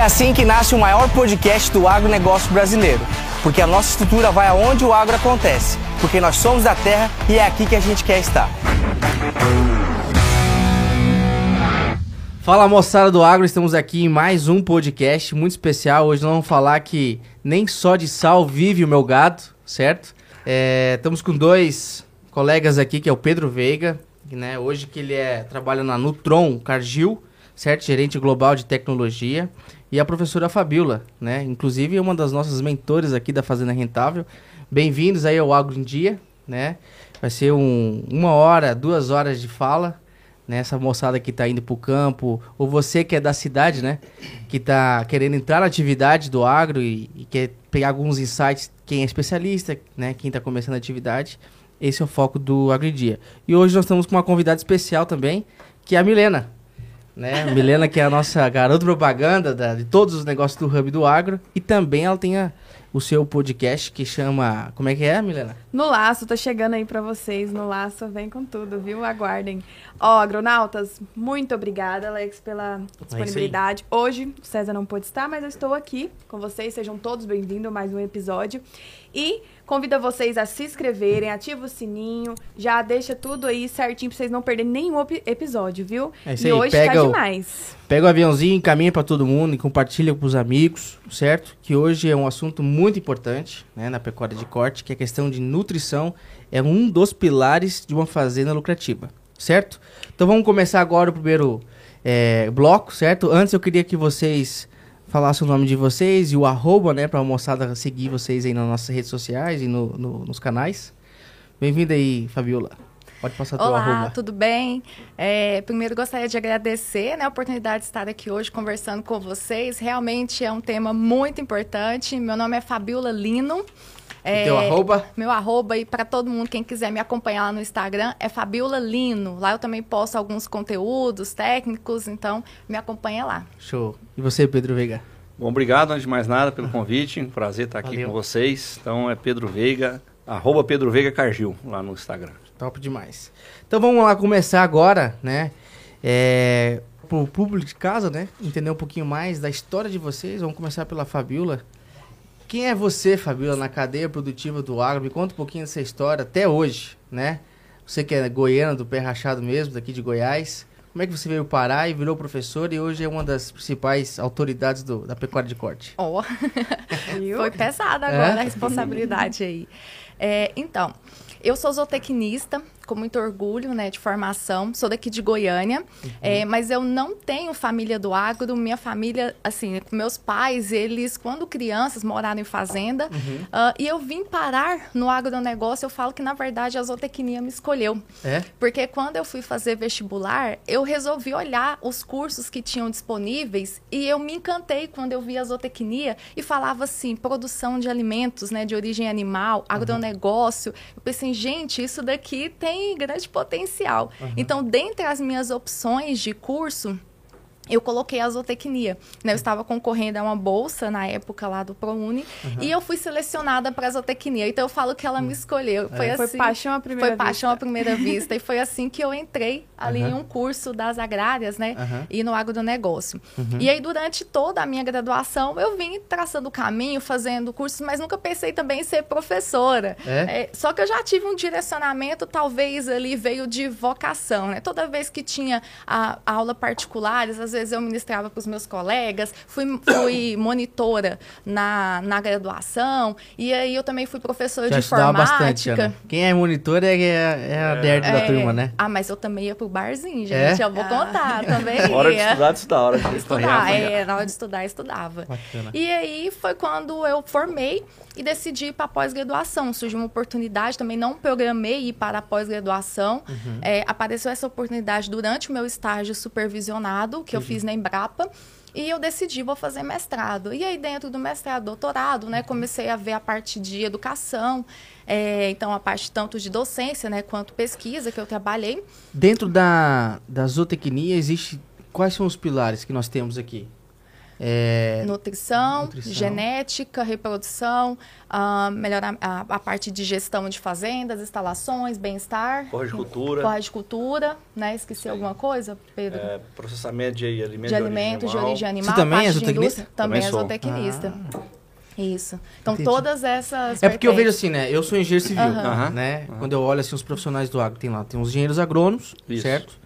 É assim que nasce o maior podcast do agronegócio brasileiro, porque a nossa estrutura vai aonde o agro acontece, porque nós somos da terra e é aqui que a gente quer estar. Fala moçada do agro, estamos aqui em mais um podcast muito especial. Hoje nós vamos falar que nem só de sal vive o meu gado, certo? É, estamos com dois colegas aqui, que é o Pedro Veiga, né? Hoje que ele é, trabalha na Nutron Cargill, certo? Gerente global de tecnologia e a professora Fabiola, né? Inclusive é uma das nossas mentores aqui da Fazenda Rentável. Bem-vindos aí ao Agro em Dia, né? Vai ser um, uma hora, duas horas de fala, né? Essa moçada que está indo para o campo, ou você que é da cidade, né? Que está querendo entrar na atividade do agro e, e, quer pegar alguns insights, quem é especialista, né? Quem está começando a atividade. Esse é o foco do Agro em Dia. E hoje nós estamos com uma convidada especial também, que é a Milena né? Milena, que é a nossa garota propaganda da, de todos os negócios do Hub do Agro. E também ela tem a, o seu podcast que chama. Como é que é, Milena? No Laço, tô chegando aí para vocês. No Laço, vem com tudo, viu? Aguardem. Ó, agronautas, muito obrigada, Alex, pela é disponibilidade. É Hoje, o César não pôde estar, mas eu estou aqui com vocês. Sejam todos bem-vindos a mais um episódio. E convido vocês a se inscreverem, ativa o sininho, já deixa tudo aí certinho pra vocês não perderem nenhum episódio, viu? É isso e aí, hoje pega tá demais. O, pega o aviãozinho, encaminha para todo mundo e compartilha com os amigos, certo? Que hoje é um assunto muito importante, né, na pecuária de corte, que é a questão de nutrição é um dos pilares de uma fazenda lucrativa, certo? Então vamos começar agora o primeiro é, bloco, certo? Antes eu queria que vocês falasse o nome de vocês e o arroba, né, pra moçada seguir vocês aí nas nossas redes sociais e no, no, nos canais. Bem-vinda aí, Fabiola. Pode passar Olá, teu arroba. Olá, tudo bem? É, primeiro gostaria de agradecer né, a oportunidade de estar aqui hoje conversando com vocês. Realmente é um tema muito importante. Meu nome é Fabiola Lino. É, teu arroba? Meu arroba, e para todo mundo, quem quiser me acompanhar lá no Instagram, é Fabiola Lino. Lá eu também posto alguns conteúdos técnicos, então me acompanha lá. Show. E você, Pedro Veiga? Bom, obrigado, antes de mais nada, pelo convite. Um prazer estar aqui Valeu. com vocês. Então é Pedro Veiga, arroba Pedro Veiga Cargil, lá no Instagram. Top demais. Então vamos lá começar agora, né? É, pro público de casa, né? Entender um pouquinho mais da história de vocês. Vamos começar pela Fabiola. Quem é você, Fabiola, na cadeia produtiva do agro? Me conta um pouquinho dessa história até hoje, né? Você que é goiana, do pé rachado mesmo, daqui de Goiás. Como é que você veio parar e virou professor e hoje é uma das principais autoridades do, da pecuária de corte? Oh. Foi pesada agora é? a responsabilidade aí. É, então, eu sou zootecnista, com muito orgulho, né, de formação. Sou daqui de Goiânia, uhum. é, mas eu não tenho família do agro. Minha família, assim, meus pais, eles, quando crianças, moraram em fazenda. Uhum. Uh, e eu vim parar no agronegócio. Eu falo que, na verdade, a zootecnia me escolheu. É? Porque quando eu fui fazer vestibular, eu resolvi olhar os cursos que tinham disponíveis e eu me encantei quando eu vi a zootecnia e falava assim, produção de alimentos, né, de origem animal, uhum. agronegócio. Uhum. Eu pensei, gente, isso daqui tem tem grande potencial. Uhum. Então, dentre as minhas opções de curso, eu coloquei a zootecnia. Né? Eu estava concorrendo a uma bolsa na época lá do ProUni uhum. e eu fui selecionada para a zootecnia. Então eu falo que ela me escolheu. Foi, é. assim, foi paixão à primeira foi vista. paixão à primeira vista. e foi assim que eu entrei ali uhum. em um curso das agrárias, né? Uhum. E no agronegócio. Uhum. E aí, durante toda a minha graduação, eu vim traçando o caminho, fazendo cursos, mas nunca pensei também em ser professora. É? É, só que eu já tive um direcionamento, talvez ali veio de vocação, né? Toda vez que tinha a, a aula particulares, às vezes vezes eu ministrava para os meus colegas, fui, fui monitora na, na graduação, e aí eu também fui professora Já de informática. Bastante, Ana. Quem é monitor é, é, é a nerd é, da turma, né? Ah, mas eu também ia pro barzinho, gente. É? Eu vou contar ah. também. hora de estudar, estudar. Hora de estudar, é, na hora de estudar, estudava. Bacana. E aí foi quando eu formei e decidi ir para a pós-graduação. Surgiu uma oportunidade, também não programei ir para a pós-graduação. Uhum. É, apareceu essa oportunidade durante o meu estágio supervisionado, que uhum. eu fiz na Embrapa. E eu decidi, vou fazer mestrado. E aí, dentro do mestrado, doutorado, né, comecei a ver a parte de educação, é, então a parte tanto de docência, né, quanto pesquisa que eu trabalhei. Dentro da, da zootecnia, existe quais são os pilares que nós temos aqui? É... Nutrição, nutrição, genética, reprodução, uh, melhorar a, a, parte de gestão de fazendas, instalações, bem-estar. Corricultura. Corricultura, né? Esqueci Sim. alguma coisa, Pedro? É, processamento de alimentos de, alimentos, de origem animal. Você também é zootecnista? Também, também é zootecnista. Ah. Isso. Então, Entendi. todas essas. É porque eu vejo assim, né? Eu sou engenheiro civil, uhum. né? Uhum. Quando eu olho assim os profissionais do agro, tem lá, tem os engenheiros agrônomos, Isso. certo?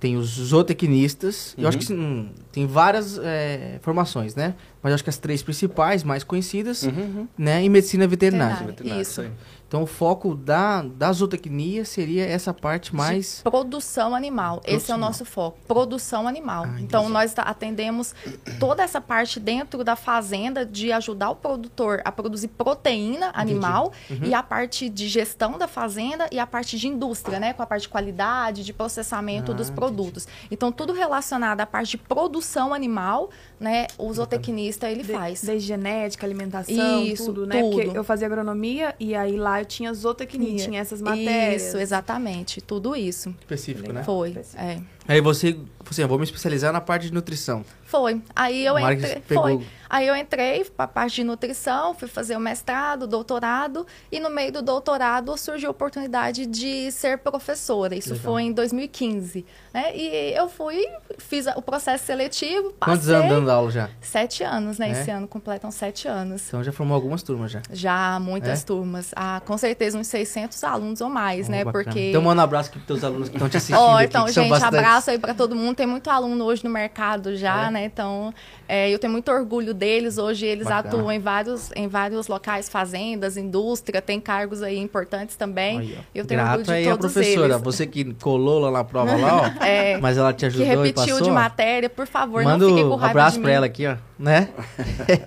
Tem os zootecnistas. Uhum. Eu acho que hum, tem várias é, formações, né? Mas eu acho que as três principais, mais conhecidas, uhum. né? E medicina veterinária. veterinária. Isso. Então, o foco da, da zootecnia seria essa parte mais... De produção animal. Produção Esse é o nosso foco. Produção animal. Ah, então, nós atendemos toda essa parte dentro da fazenda de ajudar o produtor a produzir proteína animal uhum. e a parte de gestão da fazenda e a parte de indústria, né? Com a parte de qualidade, de processamento ah, dos produtos. Entendi. Então, tudo relacionado à parte de produção animal, né? O zootecnista, ele faz. Desde genética, alimentação, Isso, tudo, né? Tudo. Porque eu fazia agronomia e aí lá eu tinha zootecnia, tinha essas matérias. Isso, exatamente. Tudo isso. Específico, né? Foi, Específico. é. Aí você, você, eu vou me especializar na parte de nutrição. Foi. Aí eu entrei, foi. Aí eu entrei para a parte de nutrição, fui fazer o mestrado, doutorado, e no meio do doutorado surgiu a oportunidade de ser professora. Isso Legal. foi em 2015. Né? E eu fui, fiz o processo seletivo. Passei Quantos anos dando aula já? Sete anos, né? É? Esse ano completam sete anos. Então já formou algumas turmas já? Já, muitas é? turmas. Ah, com certeza uns 600 alunos ou mais, oh, né? Bacana. Porque... Então manda um abraço aqui para os alunos que estão te assistindo. Oh, então, aqui, gente, abraço aí para todo mundo. Tem muito aluno hoje no mercado já, é? né? Então, é, eu tenho muito orgulho deles. Hoje eles Bacana. atuam em vários, em vários locais, fazendas, indústria, tem cargos aí importantes também. Aí, eu tenho Grato orgulho de aí todos a professora, eles. você que colou lá na prova lá, ó, é, mas ela te ajudou que repetiu passou, de matéria, por favor, Manda não fique com raiva um abraço para ela aqui, ó, né?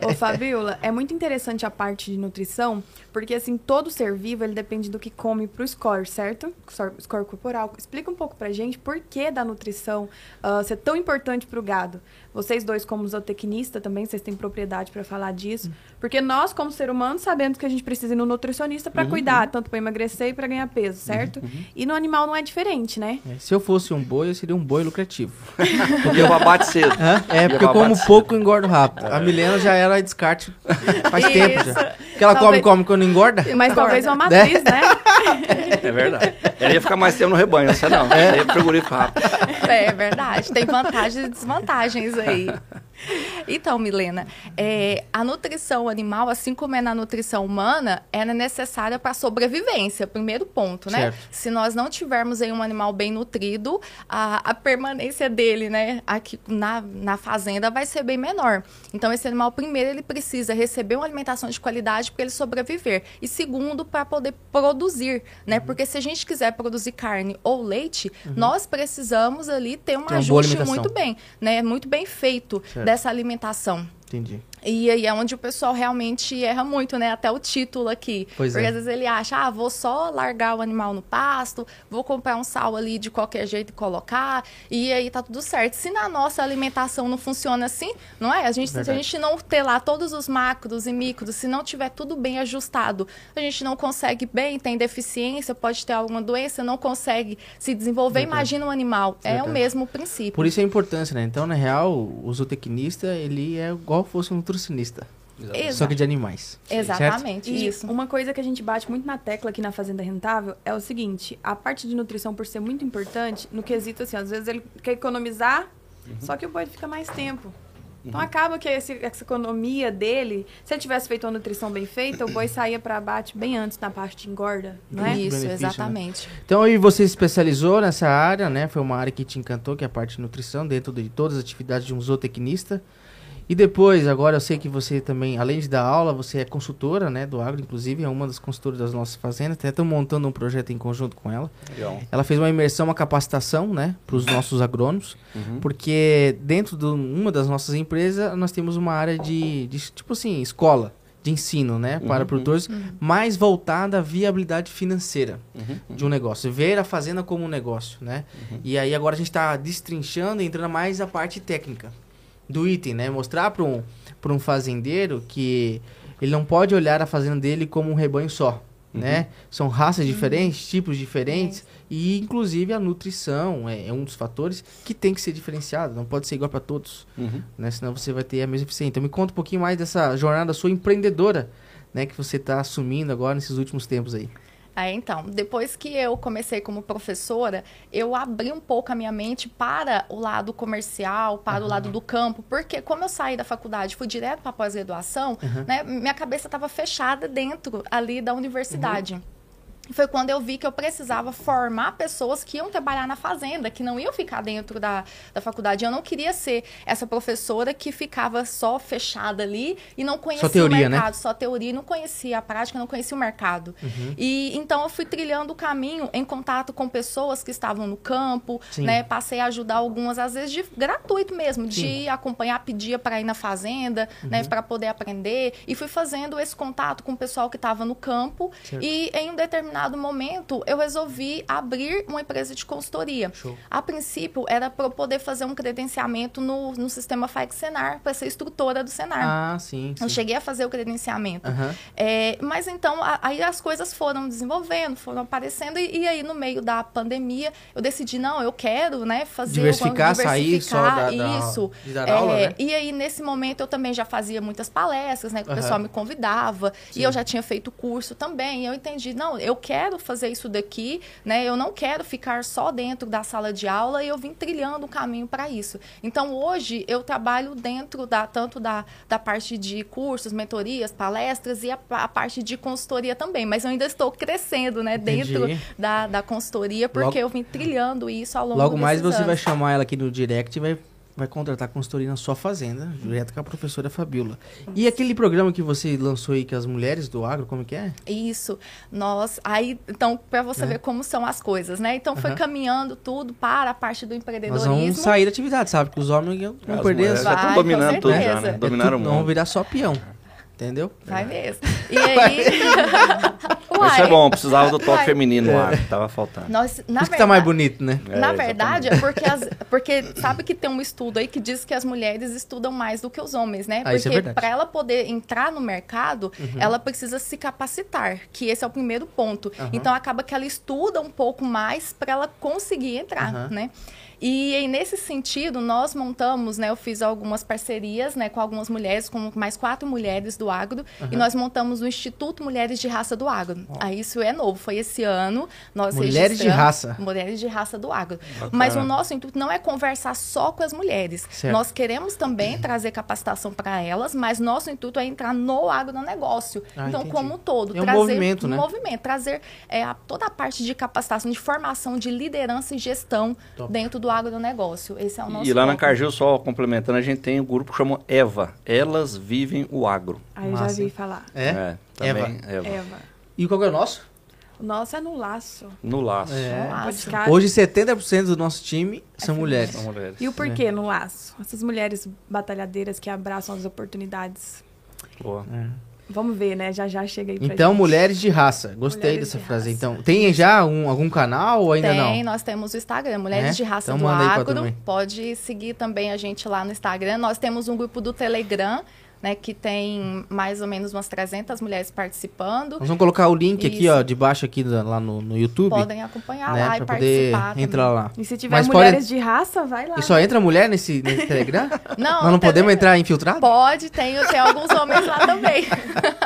Ô, Fabiola, é muito interessante a parte de nutrição, porque assim, todo ser vivo, ele depende do que come pro score, certo? Score corporal. Explica um pouco pra gente por que da nutrição uh, ser tão importante pro gado. Vocês dois, como zootecnista também, vocês têm propriedade para falar disso. Porque nós, como ser humano, sabemos que a gente precisa ir no nutricionista para uhum, cuidar, uhum. tanto para emagrecer e para ganhar peso, certo? Uhum, uhum, e no animal não é diferente, né? É, se eu fosse um boi, eu seria um boi lucrativo. porque eu abate cedo. Hã? É, porque eu como cedo. pouco e engordo rápido. A Milena já era descarte faz Isso. tempo já. Porque ela talvez... come, come quando engorda. Mas talvez uma matriz, né? É verdade. Ela ia ficar mais tempo no rebanho, essa não. É. Ia frigorífico rápido. É verdade. Tem vantagens e desvantagens aí. Então, Milena, é, a nutrição animal, assim como é na nutrição humana, é necessária para a sobrevivência, primeiro ponto, né? Certo. Se nós não tivermos aí um animal bem nutrido, a, a permanência dele, né, aqui na, na fazenda vai ser bem menor. Então, esse animal, primeiro, ele precisa receber uma alimentação de qualidade para ele sobreviver. E segundo, para poder produzir, né? Uhum. Porque se a gente quiser produzir carne ou leite, uhum. nós precisamos ali ter um ajuste muito bem, né? Muito bem feito. Certo dessa alimentação. Entendi. E aí é onde o pessoal realmente erra muito, né? Até o título aqui. Pois Porque é. às vezes ele acha, ah, vou só largar o animal no pasto, vou comprar um sal ali de qualquer jeito e colocar, e aí tá tudo certo. Se na nossa alimentação não funciona assim, não é? A gente, se a gente não ter lá todos os macros e micros, se não tiver tudo bem ajustado, a gente não consegue bem, tem deficiência, pode ter alguma doença, não consegue se desenvolver. Verdade. Imagina um animal. Verdade. É o mesmo princípio. Por isso a importância, né? Então, na real, o zootecnista, ele é igual fosse um nutricionista. Exato. Só que de animais. Exatamente, certo? isso. Uma coisa que a gente bate muito na tecla aqui na Fazenda Rentável é o seguinte: a parte de nutrição, por ser muito importante, no quesito assim, às vezes ele quer economizar, uhum. só que o boi fica mais tempo. Então uhum. acaba que esse, essa economia dele, se ele tivesse feito uma nutrição bem feita, o boi saía para abate bem antes na parte de engorda, não é? Isso, né? exatamente. Né? Então aí você se especializou nessa área, né? Foi uma área que te encantou, que é a parte de nutrição, dentro de todas as atividades de um zootecnista. E depois, agora eu sei que você também, além de dar aula, você é consultora, né, do agro, inclusive, é uma das consultoras das nossas fazendas, até estamos montando um projeto em conjunto com ela. Legal. Ela fez uma imersão, uma capacitação, né, para os nossos agrônomos, uhum. porque dentro de uma das nossas empresas, nós temos uma área de, de tipo assim, escola de ensino, né, para uhum. produtores, uhum. mais voltada à viabilidade financeira uhum. de um negócio, ver a fazenda como um negócio, né? Uhum. E aí agora a gente está destrinchando, entrando mais a parte técnica do item, né? Mostrar para um, um fazendeiro que ele não pode olhar a fazenda dele como um rebanho só. né? São raças diferentes, tipos diferentes. E, inclusive, a nutrição é, é, um dos fatores que tem que ser diferenciado. Não pode ser igual para todos, uhum. né? Senão você vai ter a mesma eficiência. Então, me conta um pouquinho mais dessa jornada sua empreendedora, né? Que você está assumindo agora nesses últimos tempos aí. É, então, depois que eu comecei como professora, eu abri um pouco a minha mente para o lado comercial, para uhum. o lado do campo, porque como eu saí da faculdade, fui direto para a pós-graduação, uhum. né, minha cabeça estava fechada dentro ali da universidade. Uhum foi quando eu vi que eu precisava formar pessoas que iam trabalhar na fazenda, que não iam ficar dentro da, da faculdade. Eu não queria ser essa professora que ficava só fechada ali e não conhecia só teoria, o né? mercado, né? só teoria, não conhecia a prática, não conhecia o mercado. Uhum. E então eu fui trilhando o caminho em contato com pessoas que estavam no campo, né? Passei a ajudar algumas às vezes de gratuito mesmo, Sim. de acompanhar, pedia para ir na fazenda, né? uhum. né, para poder aprender e fui fazendo esse contato com o pessoal que estava no campo certo. e em um determinado determinado momento, eu resolvi abrir uma empresa de consultoria. Show. A princípio, era para eu poder fazer um credenciamento no, no sistema FAIC Senar, para ser instrutora do Senar. Ah, sim. sim. Eu cheguei a fazer o credenciamento. Uhum. É, mas então, a, aí as coisas foram desenvolvendo, foram aparecendo, e, e, aí no meio da pandemia, eu decidi, não, eu quero, né, fazer... Diversificar, diversificar sair só da, isso. Da, é, aula, né? E aí, nesse momento, eu também já fazia muitas palestras, né, que uhum. o pessoal me convidava, sim. e eu já tinha feito curso também, eu entendi, não, eu quero fazer isso daqui, né? Eu não quero ficar só dentro da sala de aula e eu vim trilhando o caminho para isso. Então, hoje, eu trabalho dentro da tanto da, da parte de cursos, mentorias, palestras e a, a parte de consultoria também. Mas eu ainda estou crescendo, né? Dentro da, da consultoria, porque logo, eu vim trilhando isso ao longo Logo mais você anos. vai chamar ela aqui no direct e vai vai contratar consultoria na sua fazenda, direto com a professora Fabiola. E aquele programa que você lançou aí com as mulheres do agro, como que é? Isso. Nós, aí, então, para você é. ver como são as coisas, né? Então, foi caminhando tudo para a parte do empreendedorismo. Nós vamos sair da atividade, sabe? Que os homens vão perder... As já estão dominando tudo já, né? Dominaram é tudo, Vão virar só peão. Entendeu? Vai mesmo. E aí. Isso é bom, precisava do toque Uai. feminino no ar, tava faltando. Nós, na Por isso que tá mais bonito, né? Na é, verdade, é porque, as, porque sabe que tem um estudo aí que diz que as mulheres estudam mais do que os homens, né? Ah, é porque é para ela poder entrar no mercado, uhum. ela precisa se capacitar, que esse é o primeiro ponto. Uhum. Então acaba que ela estuda um pouco mais para ela conseguir entrar, uhum. né? E, nesse sentido, nós montamos, né? Eu fiz algumas parcerias, né, com algumas mulheres, com mais quatro mulheres do agro, uhum. e nós montamos o Instituto Mulheres de Raça do Agro. Oh. Aí isso é novo, foi esse ano. Nós mulheres de raça. Mulheres de raça do agro. Bacana. Mas o nosso intuito não é conversar só com as mulheres. Certo. Nós queremos também trazer capacitação para elas, mas nosso intuito é entrar no agronegócio. Ah, então, entendi. como um todo, é um trazer movimento, né? movimento, trazer é, toda a parte de capacitação, de formação, de liderança e gestão Top. dentro do agronegócio. Esse é o nosso E lá foco. na Cargill, só complementando, a gente tem um grupo que chama EVA. Elas Vivem o Agro. Aí eu já vi falar. É? é também, Eva. Eva. Eva. E qual é o nosso? O nosso é no laço. No laço. É. laço. Hoje 70% do nosso time é são, mulheres. são mulheres. E o porquê é. no laço? Essas mulheres batalhadeiras que abraçam as oportunidades. Boa. É. Vamos ver, né? Já já chega aí pra Então, gente. mulheres de raça. Gostei mulheres dessa frase. Raça. Então, tem já um, algum canal ou ainda tem, não? Tem, nós temos o Instagram, Mulheres é? de Raça então, do Agro. Pode seguir também a gente lá no Instagram. Nós temos um grupo do Telegram, né, que tem mais ou menos umas 300 mulheres participando. Nós vamos colocar o link Isso. aqui, ó, de baixo aqui lá no, no YouTube. Podem acompanhar né, lá e participar. Entrar lá. E se tiver Mas mulheres pode... de raça, vai lá. E só entra mulher nesse, nesse Telegram? não. Nós não podemos entrar infiltrado? Pode, tem, tem alguns homens lá também.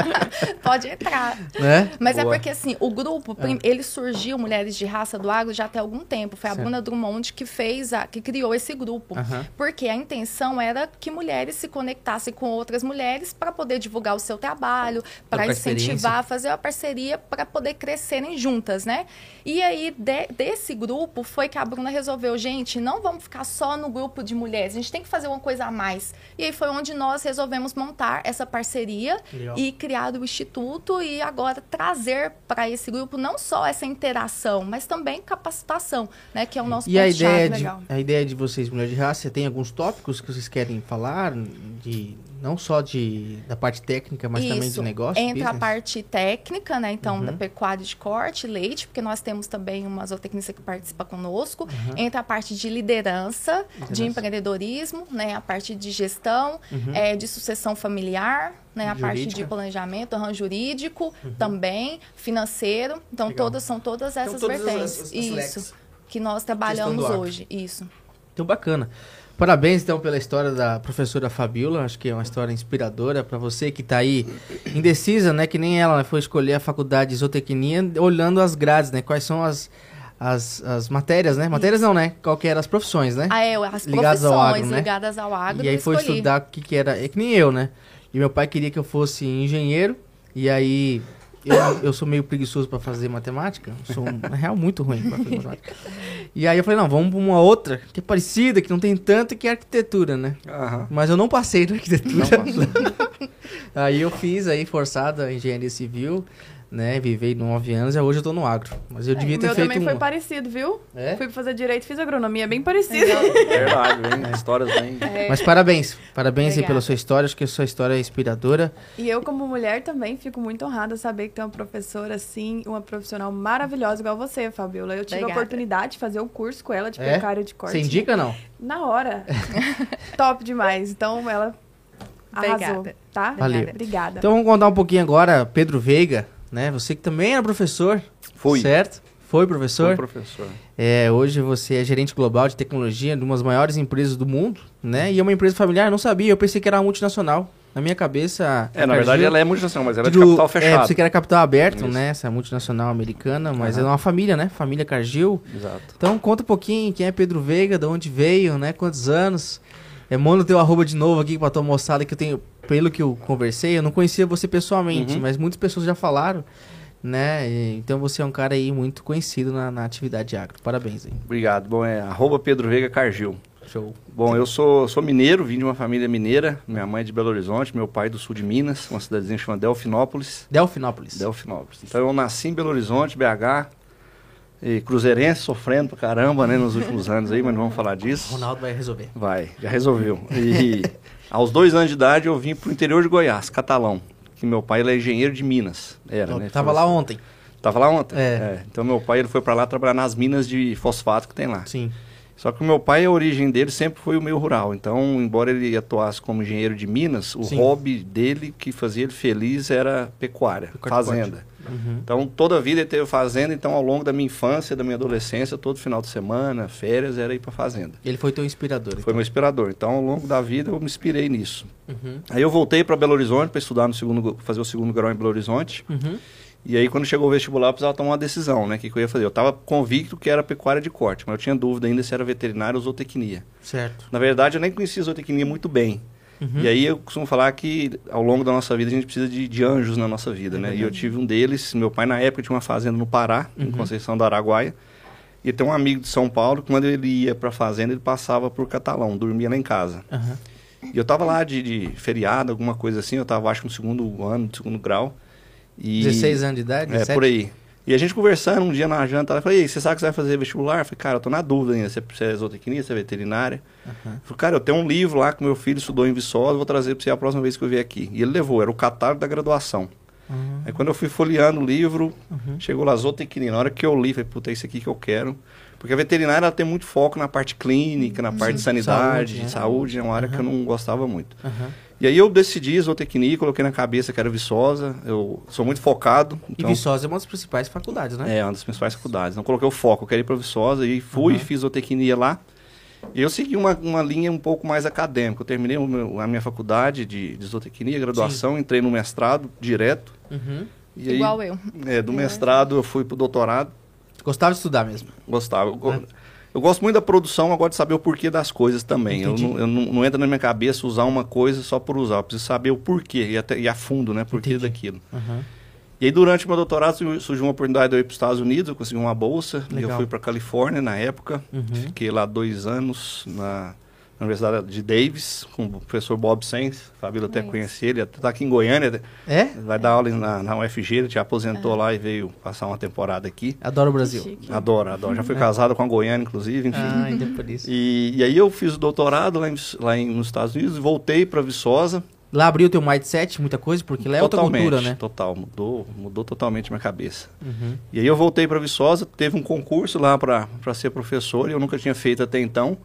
pode entrar. Né? Mas é Boa. é porque assim, o grupo, é. ele surgiu, Mulheres de Raça do Agro, já tem algum tempo. Foi a certo. Bruna Drummond que fez, a, que criou esse grupo. Porque a intenção era que mulheres se conectassem com outras mulheres para poder divulgar o seu trabalho, para incentivar, fazer uma parceria para poder crescerem juntas, né? E aí, de, desse grupo, foi que a Bruna resolveu, gente, não vamos ficar só no grupo de mulheres, a gente tem que fazer uma coisa a mais. E aí foi onde nós resolvemos montar essa parceria Legal. e criar o Instituto e agora trazer para esse grupo não só essa interação, mas também capacitação, né? Que é o nosso E a ideia, de, a ideia de vocês, Mulher de Raça, tem alguns tópicos que vocês querem falar de não só de, da parte técnica, mas Isso. também de negócio? Entra business? a parte técnica, né? Então, uhum. da pecuária de corte, leite, porque nós temos também uma zootecnista que participa conosco. Uhum. Entra a parte de liderança, liderança, de empreendedorismo, né? A parte de gestão, uhum. é, de sucessão familiar, né? A Jurídica. parte de planejamento, uhum, jurídico também, financeiro. Então, Legal. todas são todas então, essas então, todas vertentes. As, as Isso. Que nós trabalhamos hoje. Isso. Então, bacana. Parabéns, então, pela história da professora Fabiola. Acho que é uma história inspiradora para você que está aí indecisa, né? Que nem ela né? foi escolher a faculdade de zootecnia olhando as grades, né? Quais são as, as, as matérias, né? Matérias não, né? Qual que eram as profissões, né? Ah, é, as ligadas ao agro, né? ligadas ao agro. E aí foi escolhi. estudar o que, que era. É que nem eu, né? E meu pai queria que eu fosse engenheiro. E aí eu, eu sou meio preguiçoso para fazer matemática. Sou, na real, muito ruim pra fazer matemática. E aí eu falei, não, vamos pra uma outra que é parecida, que não tem tanto, que é arquitetura, né? Mas eu não passei na arquitetura. aí eu fiz aí, forçada, engenharia civil né? Vivei nove anos e hoje eu tô no agro. Mas eu é, devia ter feito. O meu também foi parecido, viu? É? Fui fazer direito e fiz agronomia, bem parecido. Verdade, bem, é. histórias bem. É. Mas parabéns, parabéns aí pela sua história, acho que a sua história é inspiradora. E eu, como mulher, também fico muito honrada saber que tem uma professora assim, uma profissional maravilhosa igual você, Fabiola. Eu tive Obrigada. a oportunidade de fazer um curso com ela de é? pecuária de corte. Você indica não? Na hora. Top demais. Então ela arrasou, Obrigada. tá? Valeu. Obrigada. Então vamos contar um pouquinho agora, Pedro Veiga né? Você que também era professor. Fui. Certo? Foi professor? Fui professor. É, hoje você é gerente global de tecnologia de uma das maiores empresas do mundo, né? E é uma empresa familiar, não sabia, eu pensei que era uma multinacional. Na minha cabeça. É, na verdade ela é multinacional, mas ela é de capital é, fechado. É, pensei que era capital aberto, Isso. né? Essa multinacional americana, mas uhum. é uma família, né? Família Cargill. Exato. Então conta um pouquinho quem é Pedro Veiga, de onde veio, né? Quantos anos. É, manda o teu arroba de novo aqui pra tua moçada que eu tenho. Pelo que eu conversei, eu não conhecia você pessoalmente, uhum. mas muitas pessoas já falaram né? Então você é um cara aí muito conhecido na, na atividade agro. Parabéns aí. Obrigado. Bom, é arroba Pedro Veiga Cargil. Show. Bom, eu sou, sou mineiro, vim de uma família mineira. Minha mãe é de Belo Horizonte, meu pai é do sul de Minas, uma cidadezinha chamada Delfinópolis. Delfinópolis. Delfinópolis. Então eu nasci em Belo Horizonte, BH, e cruzeirense sofrendo pra caramba, né, nos últimos anos aí, mas não vamos falar disso. Ronaldo vai resolver. Vai, já resolveu. E aos dois anos de idade eu vim pro interior de Goiás, Catalão que meu pai ele é engenheiro de Minas. Era, Eu né? Tava lá ontem. Tava lá ontem? É. é. Então meu pai ele foi para lá trabalhar nas minas de fosfato que tem lá. Sim. Só que o meu pai, a origem dele sempre foi o meio rural. Então, embora ele atuasse como engenheiro de Minas, o Sim. hobby dele que fazia ele feliz era pecuária, fazenda. Uhum. Então, toda a vida ele teve fazenda. Então, ao longo da minha infância, da minha adolescência, todo final de semana, férias, era ir para fazenda. Ele foi teu inspirador? Foi então. meu inspirador. Então, ao longo da vida, eu me inspirei nisso. Uhum. Aí eu voltei para Belo Horizonte para estudar no segundo, fazer o segundo grau em Belo Horizonte. Uhum. E aí, quando chegou o vestibular, eu precisava tomar uma decisão, né? O que, que eu ia fazer? Eu estava convicto que era pecuária de corte, mas eu tinha dúvida ainda se era veterinário ou zootecnia. Certo. Na verdade, eu nem conhecia zootecnia muito bem. Uhum. E aí eu costumo falar que ao longo da nossa vida a gente precisa de, de anjos na nossa vida, é né? E eu tive um deles, meu pai na época tinha uma fazenda no Pará, uhum. em Conceição do Araguaia. E tem um amigo de São Paulo que quando ele ia para a fazenda, ele passava por Catalão, dormia lá em casa. Uhum. E eu tava lá de, de, feriado, alguma coisa assim, eu tava acho que no segundo ano, no segundo grau. E, 16 anos de idade? É, por aí. E a gente conversando um dia na janta, ela falou, e você sabe que você vai fazer vestibular? Eu falei, cara, eu tô na dúvida ainda, se é zootecnia, se é veterinária. Uhum. Eu falei, cara, eu tenho um livro lá que meu filho estudou em Viçosa, vou trazer para você a próxima vez que eu vier aqui. E ele levou, era o catálogo da graduação. Uhum. Aí quando eu fui folheando o livro, uhum. chegou lá zootecnia. Na hora que eu li, falei, puta, é isso aqui que eu quero. Porque a veterinária ela tem muito foco na parte clínica, na parte Sim, de sanidade, saúde, de é. saúde, é uma área que eu não gostava muito. E aí eu decidi zootecnia, coloquei na cabeça que era Viçosa. Eu sou muito focado. Então... E Viçosa é uma das principais faculdades, né? É, uma das principais faculdades. Então coloquei o foco, eu queria ir para Viçosa e fui, uhum. fiz zootecnia lá. E eu segui uma, uma linha um pouco mais acadêmica. Eu terminei meu, a minha faculdade de, de zootecnia, graduação, Sim. entrei no mestrado direto. Uhum. Igual eu. É, do mestrado eu fui para o doutorado. Gostava de estudar mesmo? Gostava. Eu, eu gosto muito da produção, agora de saber o porquê das coisas também. Eu, não, eu não, não, entra na minha cabeça usar uma coisa só por usar. Eu preciso saber o porquê e, até, e a fundo, né? Porquê Entendi. daquilo. Uhum. E aí, durante o meu doutorado, surgiu uma oportunidade de eu ir para os Estados Unidos. Eu consegui uma bolsa. Legal. E eu fui para Califórnia na época. Uhum. Fiquei lá dois anos na na Universidade de Davis, com o professor Bob Sens. A Fabíola até conhece ele, está aqui em Goiânia. É? Vai dar aula na, na UFG, ele te aposentou é. lá e veio passar uma temporada aqui. Adoro o Brasil. Adoro, adoro. Já fui é. casado com a Goiânia, inclusive, enfim. Ah, ainda por isso. E, e aí eu fiz o doutorado lá, em, lá em, nos Estados Unidos, voltei para Viçosa, Lá abriu teu mindset, muita coisa, porque lá é outra cultura, né? Total, mudou, mudou totalmente minha cabeça. Uhum. E aí eu voltei para Viçosa, teve um concurso lá para ser professor, e eu nunca tinha feito até então.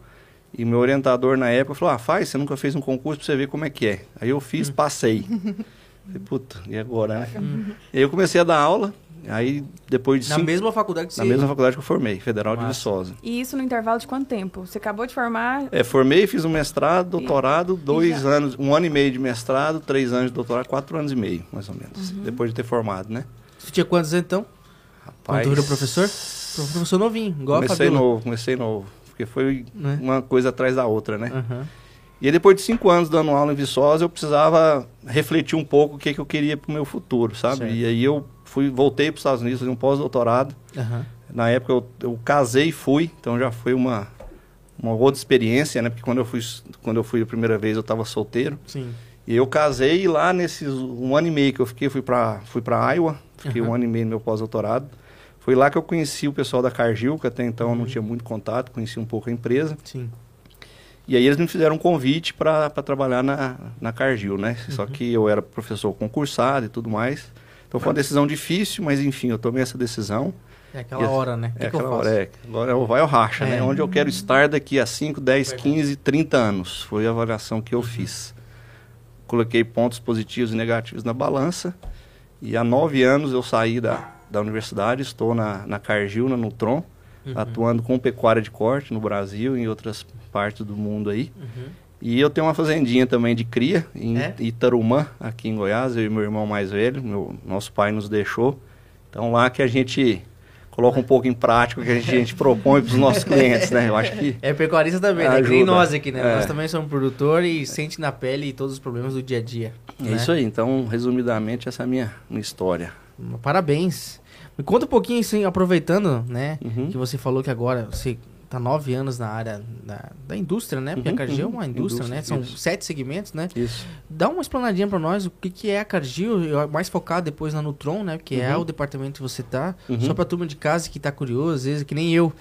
E meu orientador na época falou: Ah, faz, você nunca fez um concurso para você ver como é que é. Aí eu fiz, uhum. passei. Falei, puta, e agora, né? Uhum. E aí eu comecei a dar aula, Aí, depois de Na cinco... mesma faculdade que você... Na mesma faculdade que eu formei, Federal Massa. de Viçosa. E isso no intervalo de quanto tempo? Você acabou de formar... É, formei, fiz um mestrado, doutorado, e... dois e anos, um ano e meio de mestrado, três anos de doutorado, quatro anos e meio, mais ou menos, uhum. depois de ter formado, né? Você tinha quantos anos, então? Rapaz... Quando virou professor? Professor novinho, igual comecei a Comecei novo, comecei novo, porque foi né? uma coisa atrás da outra, né? Uhum. E aí, depois de cinco anos dando aula em Viçosa, eu precisava refletir um pouco o que, que eu queria para o meu futuro, sabe? Certo. E aí eu fui, voltei para os Estados Unidos, fazer um pós-doutorado. Uhum. Na época eu, eu, casei e fui, então já foi uma, uma outra experiência, né? Porque quando eu fui, quando eu fui a primeira vez eu estava solteiro. Sim. E eu casei e lá nesses um ano e meio que eu fiquei, fui para fui para Iowa, fiquei uhum. um ano e meio no meu pós-doutorado. Foi lá que eu conheci o pessoal da Cargill, que até então uhum. eu não tinha muito contato, conheci um pouco a empresa. Sim. E aí eles me fizeram um convite para trabalhar na, na Cargill, né? Só uhum. que eu era professor concursado e tudo mais. Então foi uma decisão difícil, mas enfim, eu tomei essa decisão. É aquela hora, né? Que é que aquela hora, é. Agora é vai ou racha, né? é. né? Onde eu quero estar daqui a 5, 10, 15, 30 anos. Foi a avaliação que eu uhum. fiz. Coloquei pontos positivos e negativos na balança. E há nove anos eu saí da, da universidade, estou na, na Cargill, na Nutron, uhum. atuando com pecuária de corte no Brasil e em outras partes do mundo aí. Uhum. E eu tenho uma fazendinha também de cria em é? Itarumã, aqui em Goiás, eu e meu irmão mais velho, meu, nosso pai nos deixou. Então lá que a gente coloca um pouco em prática o que a gente, a gente propõe para os nossos clientes, né? Eu acho que é pecuarista também, né? Nem nós aqui, né? É. Nós também somos produtor e sente na pele todos os problemas do dia a dia. É né? isso aí. Então, resumidamente, essa é a minha, minha história. Parabéns. Me conta um pouquinho, assim, aproveitando, né? Uhum. Que você falou que agora você tá nove anos na área da, da indústria, né? Porque uhum, a Cargill uhum. é uma indústria, indústria né? São isso. sete segmentos, né? Isso. Dá uma explanadinha para nós o que, que é a Cargill, mais focado depois na Nutron, né? Que é uhum. é o departamento que você tá. Uhum. Só pra turma de casa que tá curioso, às vezes, que nem eu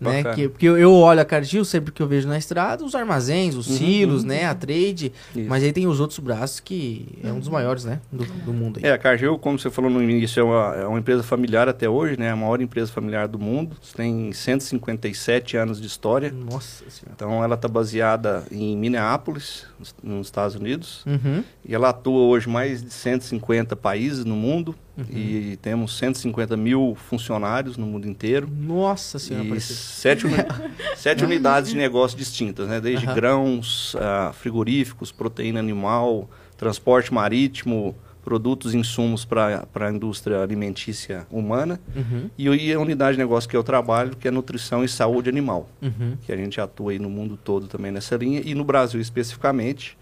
né? Que, porque eu, olho a Cargill sempre que eu vejo na estrada, os armazéns, os uhum, silos, uhum. né? A trade. Isso. Mas aí tem os outros braços que é um dos maiores, né? Do, do mundo. Aí. É, a Cargill, como você falou no início, é uma, é uma empresa familiar até hoje, né? A maior empresa familiar do mundo. Tem 157 anos de história. Nossa Senhora. Então ela está baseada em Minneapolis, nos Estados Unidos. Uhum. E ela atua hoje em mais de 150 países no mundo. Uhum. E temos 150 mil funcionários no mundo inteiro. Nossa Senhora! E sete, uni sete unidades de negócio distintas, né? Desde uhum. grãos, uh, frigoríficos, proteína animal, transporte marítimo, produtos e insumos para a indústria alimentícia humana. Uhum. E, a unidade de negócio que eu trabalho, que é nutrição e saúde animal. Uhum. Que a gente atua aí no mundo todo também nessa linha. E no Brasil especificamente,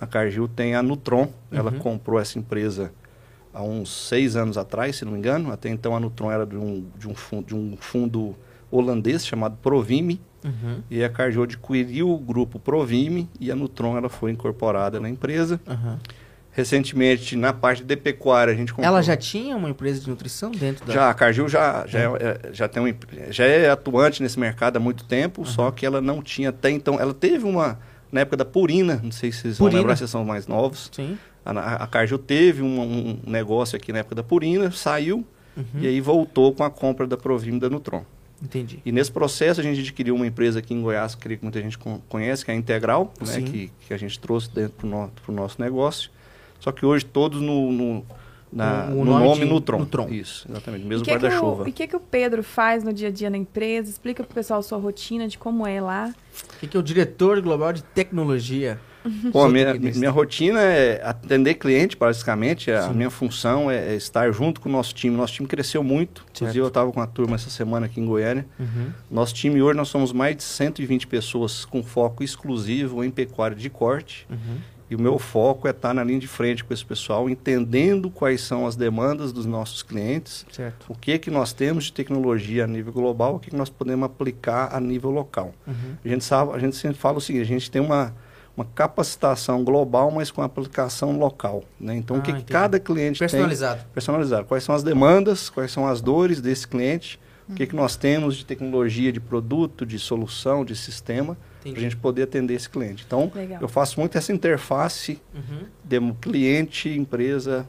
a Cargill tem a Nutron. Ela uhum. comprou essa empresa há uns seis anos atrás, se não me engano. Até então a Nutron era de um, de um, fundo, de um fundo holandês chamado Provime. Uhum. E a Cargill adquiriu o grupo Provime e a Nutron ela foi incorporada na empresa. Uhum. Recentemente, na parte de pecuária, a gente comprou... Ela já tinha uma empresa de nutrição dentro da... Já, a Cargill já, já, é. É, já, tem um, já é atuante nesse mercado há muito tempo, uhum. só que ela não tinha até então... Ela teve uma, na época da Purina, não sei se vocês Purina. vão lembrar, vocês são mais novos. Sim. A, a Cargill teve um, um, negócio aqui na época da Purina, saiu uhum. e aí voltou com a compra da Provim da Nutron. Entendi. E nesse processo a gente adquiriu uma empresa aqui em Goiás, que creio que muita gente conhece, que é a Integral, né, que, que a gente trouxe dentro do no, nosso negócio. Só que hoje todos no, no na, o, o no nome, nome Nutron. Nutron. Isso, exatamente, mesmo guarda-chuva. E o que, que o Pedro faz no dia a dia na empresa? Explica para o pessoal a sua rotina de como é lá. O que, que é o diretor global de tecnologia? Bom, minha, minha rotina é atender cliente, basicamente. A minha função é, é, estar junto com o nosso time. Nosso time cresceu muito. Certo. Inclusive, eu estava com a turma essa semana aqui em Goiânia. Uhum. Nosso time hoje, nós somos mais de 120 pessoas com foco exclusivo em pecuária de corte. Uhum. E o meu foco é estar na linha de frente com esse pessoal, entendendo quais são as demandas dos nossos clientes, certo. o que que nós temos de tecnologia a nível global, o que, que nós podemos aplicar a nível local. Uhum. A gente sabe, a gente sempre fala o seguinte: a gente tem uma uma capacitação global, mas com aplicação local. Né? Então, ah, o que, que, cada cliente personalizado. tem... Personalizado. Quais são as demandas, quais são as dores desse cliente, O que, que nós temos de tecnologia, de produto, de solução, de sistema, para a gente poder atender esse cliente. Então, Legal. eu faço muito essa interface uhum. de cliente, empresa.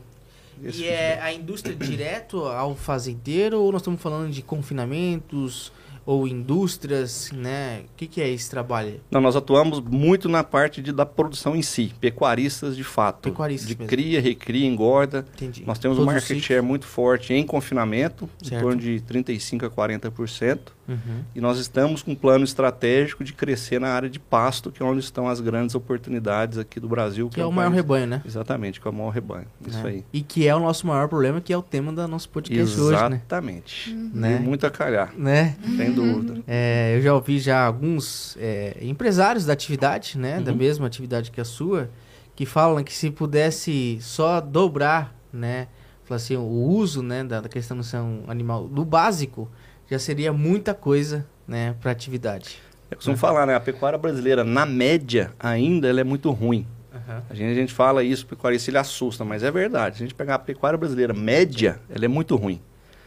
E tipo é a indústria direto ao fazendeiro ou nós estamos falando de confinamentos? Ou indústrias, né? O que, que é esse trabalho? Não, nós atuamos muito na parte de, da produção em si, pecuaristas de fato. Pecuaristas De mesmo. cria, recria, engorda. Entendi. Nós temos Todo um market share muito forte em confinamento, certo. em torno de 35% a 40%. Uhum. E nós estamos com um plano estratégico de crescer na área de pasto, que é onde estão as grandes oportunidades aqui do Brasil. Que, que é, é, o maior país... rebanho, né? Exatamente, que é o maior rebanho. Isso é. aí. E que é o nosso maior problema, que é o tema do nosso podcast Exatamente. hoje, né? Exatamente. Uhum. Né? muito a calhar. Né? Sem dúvida. É, eu já ouvi já alguns é, empresários da atividade, né? Uhum. Da mesma atividade que a sua, que falam que se pudesse só dobrar, né? Assim, o uso né, da, da questão do animal, do básico, já seria muita coisa, né, para atividade. Eu costumo uhum. falar, né, a pecuária brasileira, na média, ainda ela é muito ruim. Uhum. A, gente, a gente fala isso, o pecuarista ele assusta, mas é verdade. Se a gente pegar a pecuária brasileira média, ela é muito ruim.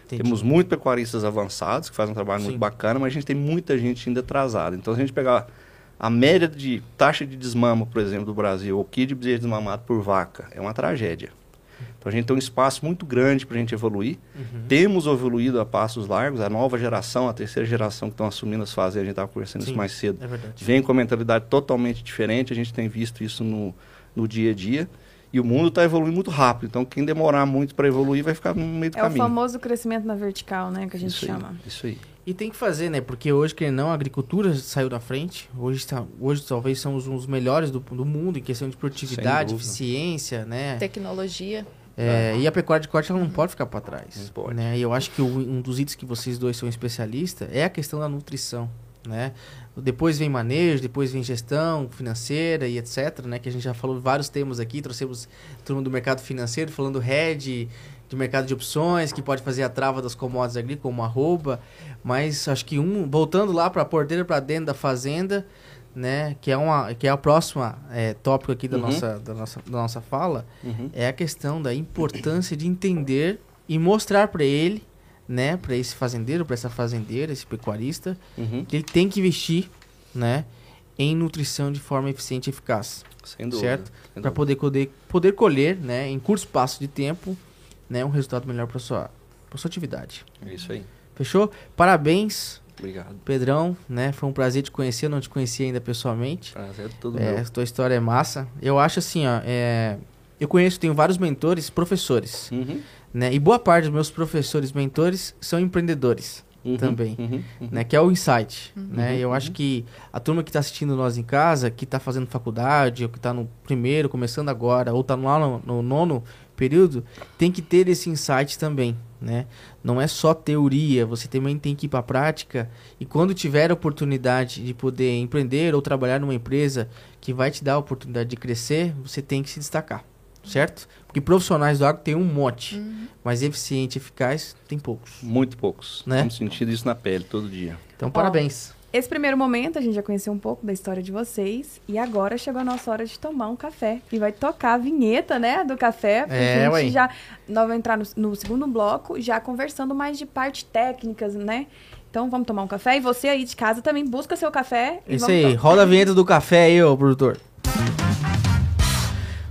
Entendi. Temos muitos pecuaristas avançados que fazem um trabalho Sim. muito bacana, mas a gente tem muita gente ainda atrasada. Então, se a gente pegar a média de taxa de desmama, por exemplo, do Brasil, o quilo de bezerro desmamado por vaca, é uma tragédia. Então a gente tem um espaço muito grande para a gente evoluir. Uhum. Temos evoluído a passos largos. A nova geração, a terceira geração que estão assumindo as fases, a gente estava conversando Sim, isso mais cedo, é vem com uma mentalidade totalmente diferente. A gente tem visto isso no, no dia a dia. E o mundo está evoluindo muito rápido. Então, quem demorar muito para evoluir vai ficar no meio do é caminho. É o famoso crescimento na vertical, né? Que a gente isso chama. Aí, isso aí. E tem que fazer, né? Porque hoje, que não, a agricultura saiu da frente. Hoje, tá, hoje talvez somos os melhores do, do mundo em questão de produtividade, eficiência, né? Tecnologia. É, E a pecuária de corte ela não pode ficar para trás. Pode. Né? E eu acho que o, um dos itens que vocês dois são especialistas é a questão da nutrição. Né? Depois vem manejo, depois vem gestão financeira e etc. Né? Que a gente já falou vários temas aqui, trouxemos turma do mercado financeiro, falando head, de mercado de opções, que pode fazer a trava das commodities agrícolas, como arroba. Mas acho que um, voltando lá para a porteira, para dentro da fazenda, né, que é uma que é a próxima é, tópico aqui da, uhum. nossa, da, nossa, da nossa fala, uhum. é a questão da importância de entender e mostrar para ele, né, para esse fazendeiro, para essa fazendeira, esse pecuarista, uhum. que ele tem que investir, né, em nutrição de forma eficiente e eficaz. Sem dúvida. Certo? Para poder, poder, poder colher, né, em curto espaço de tempo, né, um resultado melhor para sua, sua atividade. É isso aí. Fechou? Parabéns Obrigado. Pedrão, né? Foi um prazer te conhecer, não te conhecia ainda pessoalmente. Prazer é todo é, meu. Tua história é massa. Eu acho assim, ó, é, eu conheço, tenho vários mentores, professores, uhum. né? E boa parte dos meus professores, mentores, são empreendedores. Uhum, também, uhum, uhum. né? Que é o insight, uhum. né? Eu acho uhum. que a turma que está assistindo nós em casa, que está fazendo faculdade, ou que está no primeiro, começando agora, ou está lá no, no, nono período, tem que ter esse insight também, né? Não é só teoria, você também tem que ir para a prática e quando tiver a oportunidade de poder empreender ou trabalhar numa empresa que vai te dar a oportunidade de crescer, você tem que se destacar, certo? Porque profissionais do agro tem um monte, uhum. mas eficiente, eficaz, tem poucos. Muito poucos. Né? Estamos sentindo isso na pele todo dia. Então, parabéns. Esse primeiro momento a gente já conheceu um pouco da história de vocês e agora chegou a nossa hora de tomar um café e vai tocar a vinheta, né, do café. É, gente ué. já nós vamos entrar no, no, segundo bloco já conversando mais de parte técnicas, né? Então vamos tomar um café e você aí de casa também busca seu café. Isso aí, roda a vinheta do café aí, ô produtor.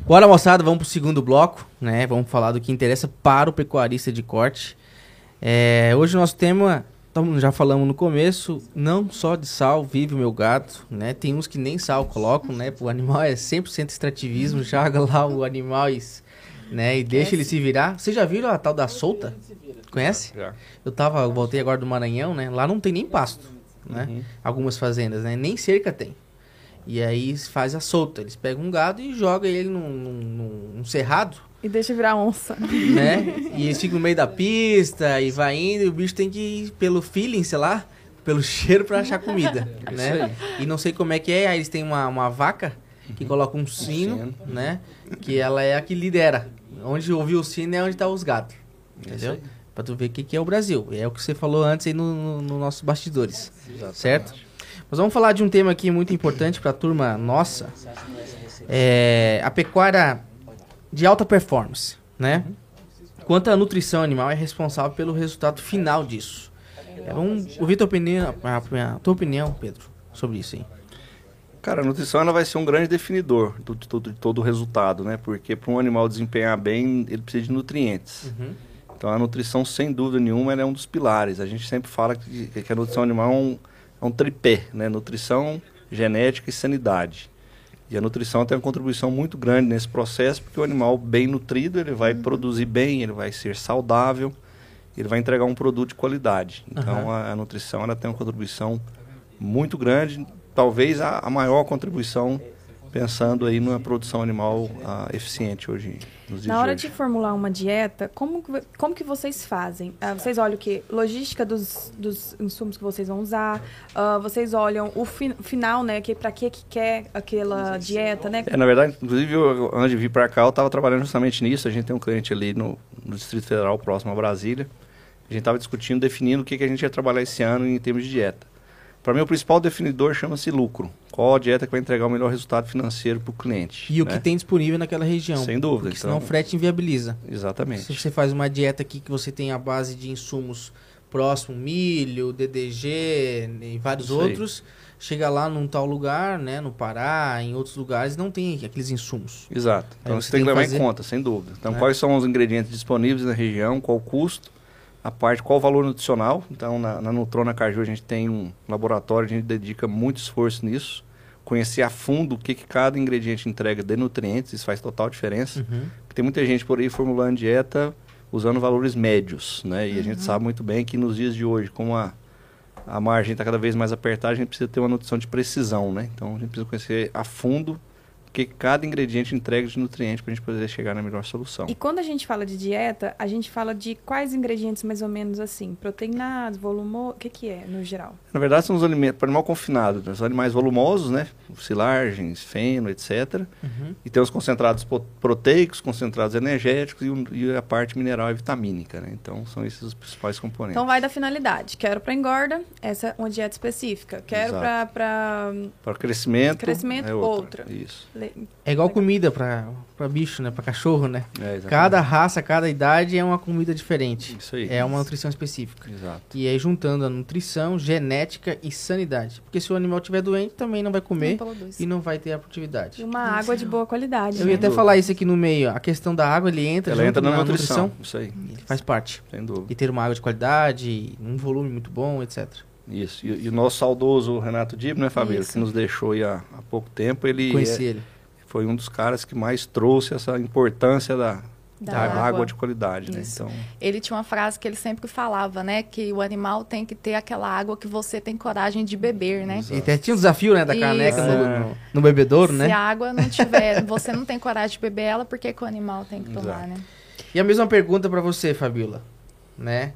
Bora, moçada, vamos pro segundo bloco, né? Vamos falar do que interessa para o pecuarista de corte. É, hoje o nosso tema já falamos no começo, não só de sal vive o meu gato, né? Tem uns que nem sal colocam, né? O animal é 100% extrativismo, joga lá o animal e, né? e deixa ele se virar. Vocês já viram a tal da solta? Conhece? Já. Eu tava, eu voltei agora do Maranhão, né? Lá não tem nem pasto, né? Uhum. Algumas fazendas, né? Nem cerca tem. E aí faz a solta. Eles pegam um gado e jogam ele num, num, num cerrado e deixa virar onça. Né? E eles ficam no meio da pista e vai indo e o bicho tem que ir pelo feeling, sei lá, pelo cheiro para achar comida, né? E não sei como é que é, aí eles têm uma, uma vaca que coloca um sino, né? Que ela é a que lidera. Onde ouviu o sino é onde tá os gatos. Entendeu? Pra tu ver o que, que é o Brasil. É o que você falou antes aí nos no, no nossos bastidores. Exatamente. Certo? Mas vamos falar de um tema aqui muito importante pra turma nossa. É, a pecuária de alta performance, né? Quanto à nutrição animal é responsável pelo resultado final disso. É, vamos ouvir tua opinião, a, a, tua opinião, Pedro, sobre isso aí. Cara, a nutrição ela vai ser um grande definidor de todo, de todo o resultado, né? Porque para um animal desempenhar bem, ele precisa de nutrientes. Uhum. Então a nutrição, sem dúvida nenhuma, é um dos pilares. A gente sempre fala que, que a nutrição animal é um, é um tripé, né? Nutrição, genética e sanidade. E a nutrição tem uma contribuição muito grande nesse processo, porque o animal bem nutrido, ele vai uhum. produzir bem, ele vai ser saudável, ele vai entregar um produto de qualidade. Então uhum. a, a, nutrição ela tem uma contribuição muito grande, talvez a, a maior contribuição pensando aí numa produção animal uh, eficiente hoje nos dias Na hora de, de, formular uma dieta, como, como que vocês fazem? Uh, vocês olham o que? Logística dos, dos insumos que vocês vão usar, uh, vocês olham o fi, final, né? Que, para que que quer aquela dieta, né? É, na verdade, inclusive, eu, antes de vir para cá, eu estava trabalhando justamente nisso. A gente tem um cliente ali no, no Distrito Federal, próximo a Brasília. A gente estava discutindo, definindo o que, que a gente ia trabalhar esse ano em termos de dieta. Para mim, o principal definidor chama-se lucro. Qual a dieta que vai entregar o melhor resultado financeiro para o cliente? E né? o que né? tem disponível naquela região. Sem dúvida. Porque então... senão o frete inviabiliza. Exatamente. Se você faz uma dieta aqui que você tem a base de insumos próximo, milho, DDG e vários outros, chega lá num tal lugar, né, no Pará, em outros lugares, não tem aqueles insumos. Exato. Então aí você, tem que levar fazer... em conta, sem dúvida. Então, é. quais são os ingredientes disponíveis na região, qual o custo a parte qual o valor nutricional. Então, na, na Nutrona Caju a gente tem um laboratório, a gente dedica muito esforço nisso. Conhecer a fundo o que, que cada ingrediente entrega de nutrientes, isso faz total diferença. Uhum. Tem muita gente por aí formulando dieta usando valores médios, né? E uhum. a gente uhum. sabe muito bem que nos dias de hoje, como a, a margem está cada vez mais apertada, a gente precisa ter uma nutrição de precisão, né? Então, a gente precisa conhecer a fundo que cada ingrediente entrega de nutriente para a gente poder chegar na melhor solução. E quando a gente fala de dieta, a gente fala de quais ingredientes mais ou menos assim? Proteínados, volumoso, o que, que é no geral? Na verdade são os alimentos para animal confinado, né? são animais volumosos, né? Silagens, feno, etc. Uhum. E tem os concentrados proteicos, concentrados energéticos e, e, a parte mineral e vitamínica, né? Então são esses os principais componentes. Então vai da finalidade. Quero para engorda, essa é uma dieta específica. Quero para para crescimento, crescimento, é outra. outra. Isso. É igual comida pra, pra bicho, né? Pra cachorro, né? É, cada raça, cada idade é uma comida diferente. Isso aí. É uma nutrição específica. Exato. E aí juntando a nutrição, genética e sanidade. Porque se o animal estiver doente, também não vai comer não e não vai ter a produtividade. E uma água de boa qualidade. Eu né? ia até falar isso aqui no meio. A questão da água, ele entra Ela entra na, na nutrição. nutrição. Isso aí. Ele faz parte. Sem dúvida. E ter uma água de qualidade, um volume muito bom, etc. Isso. E, e o nosso saudoso Renato Dib, né, Fabio? Que nos deixou há, há pouco tempo. Ele Conheci é, ele foi um dos caras que mais trouxe essa importância da, da, da água. água. de qualidade, né? Então... Ele tinha uma frase que ele sempre falava, né? Que o animal tem que ter aquela água que você tem coragem de beber, né? Exato. E até tinha um desafio, né? Da Isso. caneca no, no, no, bebedouro, Se né? Se a água não tiver, você não tem coragem de beber ela, por que, que o animal tem que Exato. tomar, né? E a mesma pergunta para você, Fabiola, né?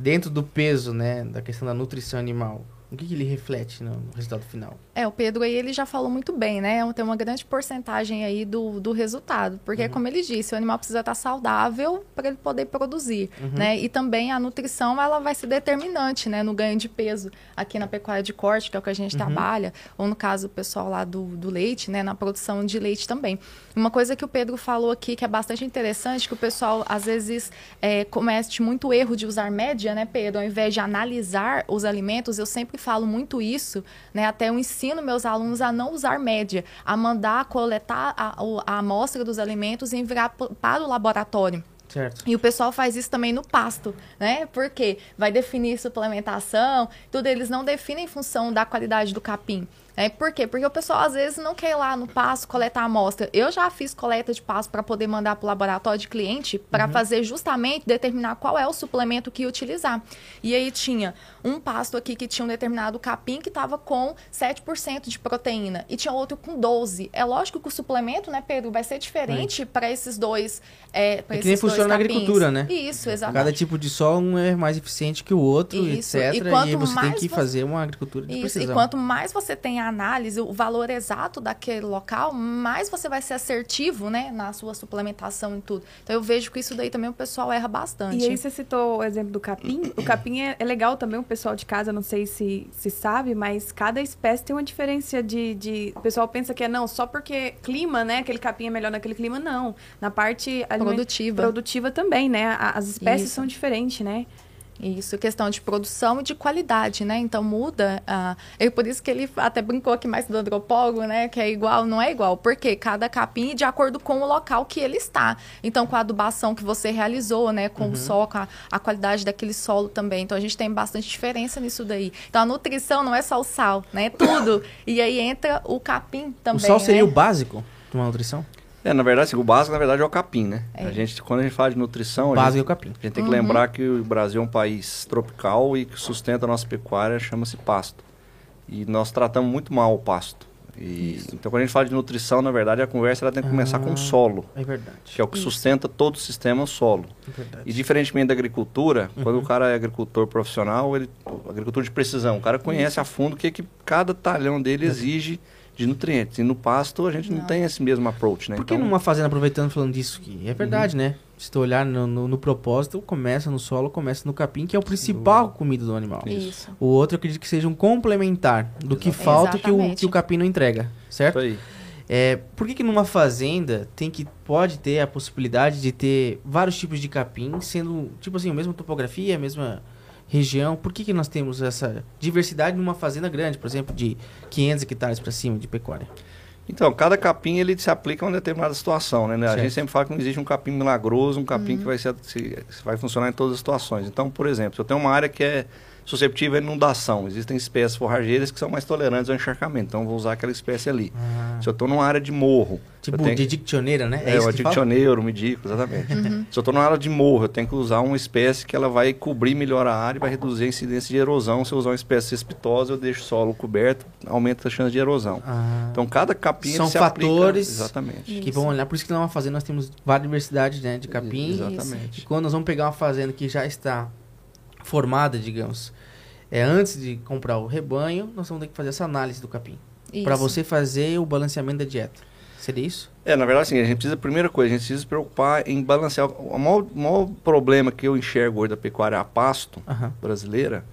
Dentro do peso, né? Da questão da nutrição animal, o que, que ele reflete no resultado final? É, o Pedro aí ele já falou muito bem, né? Tem uma grande porcentagem aí do, do resultado. Porque, uhum. como ele disse, o animal precisa estar saudável para ele poder produzir, uhum. né? E também a nutrição, ela vai ser determinante, né? No ganho de peso aqui na pecuária de corte, que é o que a gente uhum. trabalha. Ou no caso, o pessoal lá do, do leite, né? Na produção de leite também. Uma coisa que o Pedro falou aqui, que é bastante interessante, que o pessoal, às vezes, é, comete muito erro de usar média, né, Pedro? Ao invés de analisar os alimentos, eu sempre falo muito isso, né? Até eu ensino meus alunos a não usar média, a mandar coletar a, a amostra dos alimentos e enviar para o laboratório. Certo. E o pessoal faz isso também no pasto, né? Porque vai definir suplementação, tudo eles não definem em função da qualidade do capim. É, por quê? Porque o pessoal às vezes não quer ir lá no passo coletar a amostra. Eu já fiz coleta de passo para poder mandar para o laboratório de cliente para uhum. fazer justamente determinar qual é o suplemento que utilizar. E aí tinha um pasto aqui que tinha um determinado capim que estava com 7% de proteína e tinha outro com 12. É lógico que o suplemento, né, Pedro, vai ser diferente para esses dois é, é que nem funciona na agricultura, né? Isso, exatamente. Cada tipo de sol um é mais eficiente que o outro, Isso. etc. E, e você tem que você... fazer uma agricultura de Isso. precisão. E quanto mais você tem a análise, o valor exato daquele local, mais você vai ser assertivo, né, na sua suplementação e tudo. Então eu vejo que isso daí também o pessoal erra bastante. E aí você citou o exemplo do capim. O capim é, é legal também, o pessoal de casa, não sei se, se sabe, mas cada espécie tem uma diferença de, de... O pessoal pensa que é, não, só porque clima, né, aquele capim é melhor naquele clima, não. Na parte... Produtiva. Produtiva também, né? As espécies isso. são diferentes, né? Isso, questão de produção e de qualidade, né? Então muda. Uh, é por isso que ele até brincou aqui mais do antropólogo, né? Que é igual, não é igual. Porque cada capim de acordo com o local que ele está. Então, com a adubação que você realizou, né? Com uhum. o solo, com a, a, qualidade daquele solo também. Então, a gente tem bastante diferença nisso daí. Então, a nutrição não é só o sal, né? É tudo. e aí entra o capim também. O sal seria né? o básico de uma nutrição? É, na verdade, assim, o básico, na verdade, é o capim, né? É. A gente, quando a gente fala de nutrição... O básico gente, é o capim. A gente tem que uhum. lembrar que o Brasil é um país tropical e que sustenta a nossa pecuária, chama-se pasto. E nós tratamos muito mal o pasto. E, então, quando a gente fala de nutrição, na verdade, a conversa ela tem que ah, começar com o solo. É verdade. Que é o que Isso. sustenta todo o sistema, o solo. É verdade. E diferentemente da agricultura, uhum. quando o cara é agricultor profissional, ele, agricultor de precisão, o cara conhece Isso. a fundo o que, que cada talhão dele exige de nutrientes. E no pasto a gente não, não tem esse mesmo approach, né? Por que então... numa fazenda, aproveitando falando disso aqui? É verdade, uhum. né? Se tu olhar no, no, no, propósito, começa no solo, começa no capim, que é o principal uhum. comida do animal. Isso. O outro eu acredito que seja um complementar do que falta que o, que o capim não entrega, certo? Isso aí. É, por que, que numa fazenda tem que pode ter a possibilidade de ter vários tipos de capim, sendo tipo assim, a mesma topografia, a mesma região, por que, que nós temos essa diversidade numa fazenda grande, por exemplo, de 500 hectares para cima de pecuária? Então, cada capim ele se aplica a uma determinada situação, né? A gente sempre fala que não existe um capim milagroso, um capim uhum. que vai, ser, se, vai funcionar em todas as situações. Então, por exemplo, se eu tenho uma área que é susceptível à inundação. Existem espécies forrageiras que são mais tolerantes ao encharcamento, então vou usar aquela espécie ali. Ah. Se eu estou numa área de morro... Tipo tenho... de dictioneira, né? É, é o dictioneiro, me dico, exatamente. Uhum. Se eu estou numa área de morro, eu tenho que usar uma espécie que ela vai cobrir melhor a área e vai reduzir a incidência de erosão. Se eu usar uma espécie cespitosa, eu deixo o solo coberto, aumenta a chance de erosão. Ah. Então, cada capim São fatores aplica... exatamente. que vão olhar. Por isso que numa fazenda nós temos várias diversidades né, de capim. Exatamente. E quando nós vamos pegar uma fazenda que já está formada, digamos, é antes de comprar o rebanho, nós vamos ter que fazer essa análise do capim. Para você fazer o balanceamento da dieta. Seria isso? É, na verdade, assim, a gente precisa, primeira coisa, a gente precisa se preocupar em balancear. O maior, maior problema que eu enxergo hoje da pecuária a pasto uhum. brasileira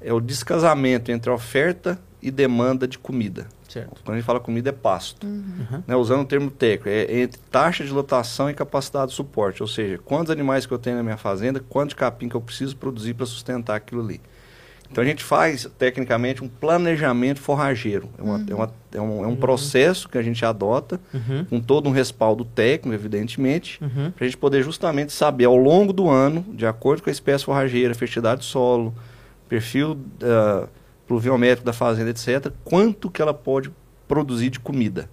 é o descasamento entre oferta e demanda de comida. Certo. Quando a gente fala comida, é pasto. Uhum. Né, usando o termo técnico, é entre taxa de lotação e capacidade de suporte. Ou seja, quantos animais que eu tenho na minha fazenda, quanto capim que eu preciso produzir para sustentar aquilo ali. Então a gente faz, tecnicamente, um planejamento forrageiro. É, uma, uhum. é, uma, é, um, é um, uhum. processo que a gente adota, uhum. com todo um respaldo técnico, evidentemente, uhum. para a gente poder justamente saber ao longo do ano, de acordo com a espécie forrageira, fertilidade do solo, perfil uh, pluviométrico da fazenda, etc., quanto que ela pode produzir de comida.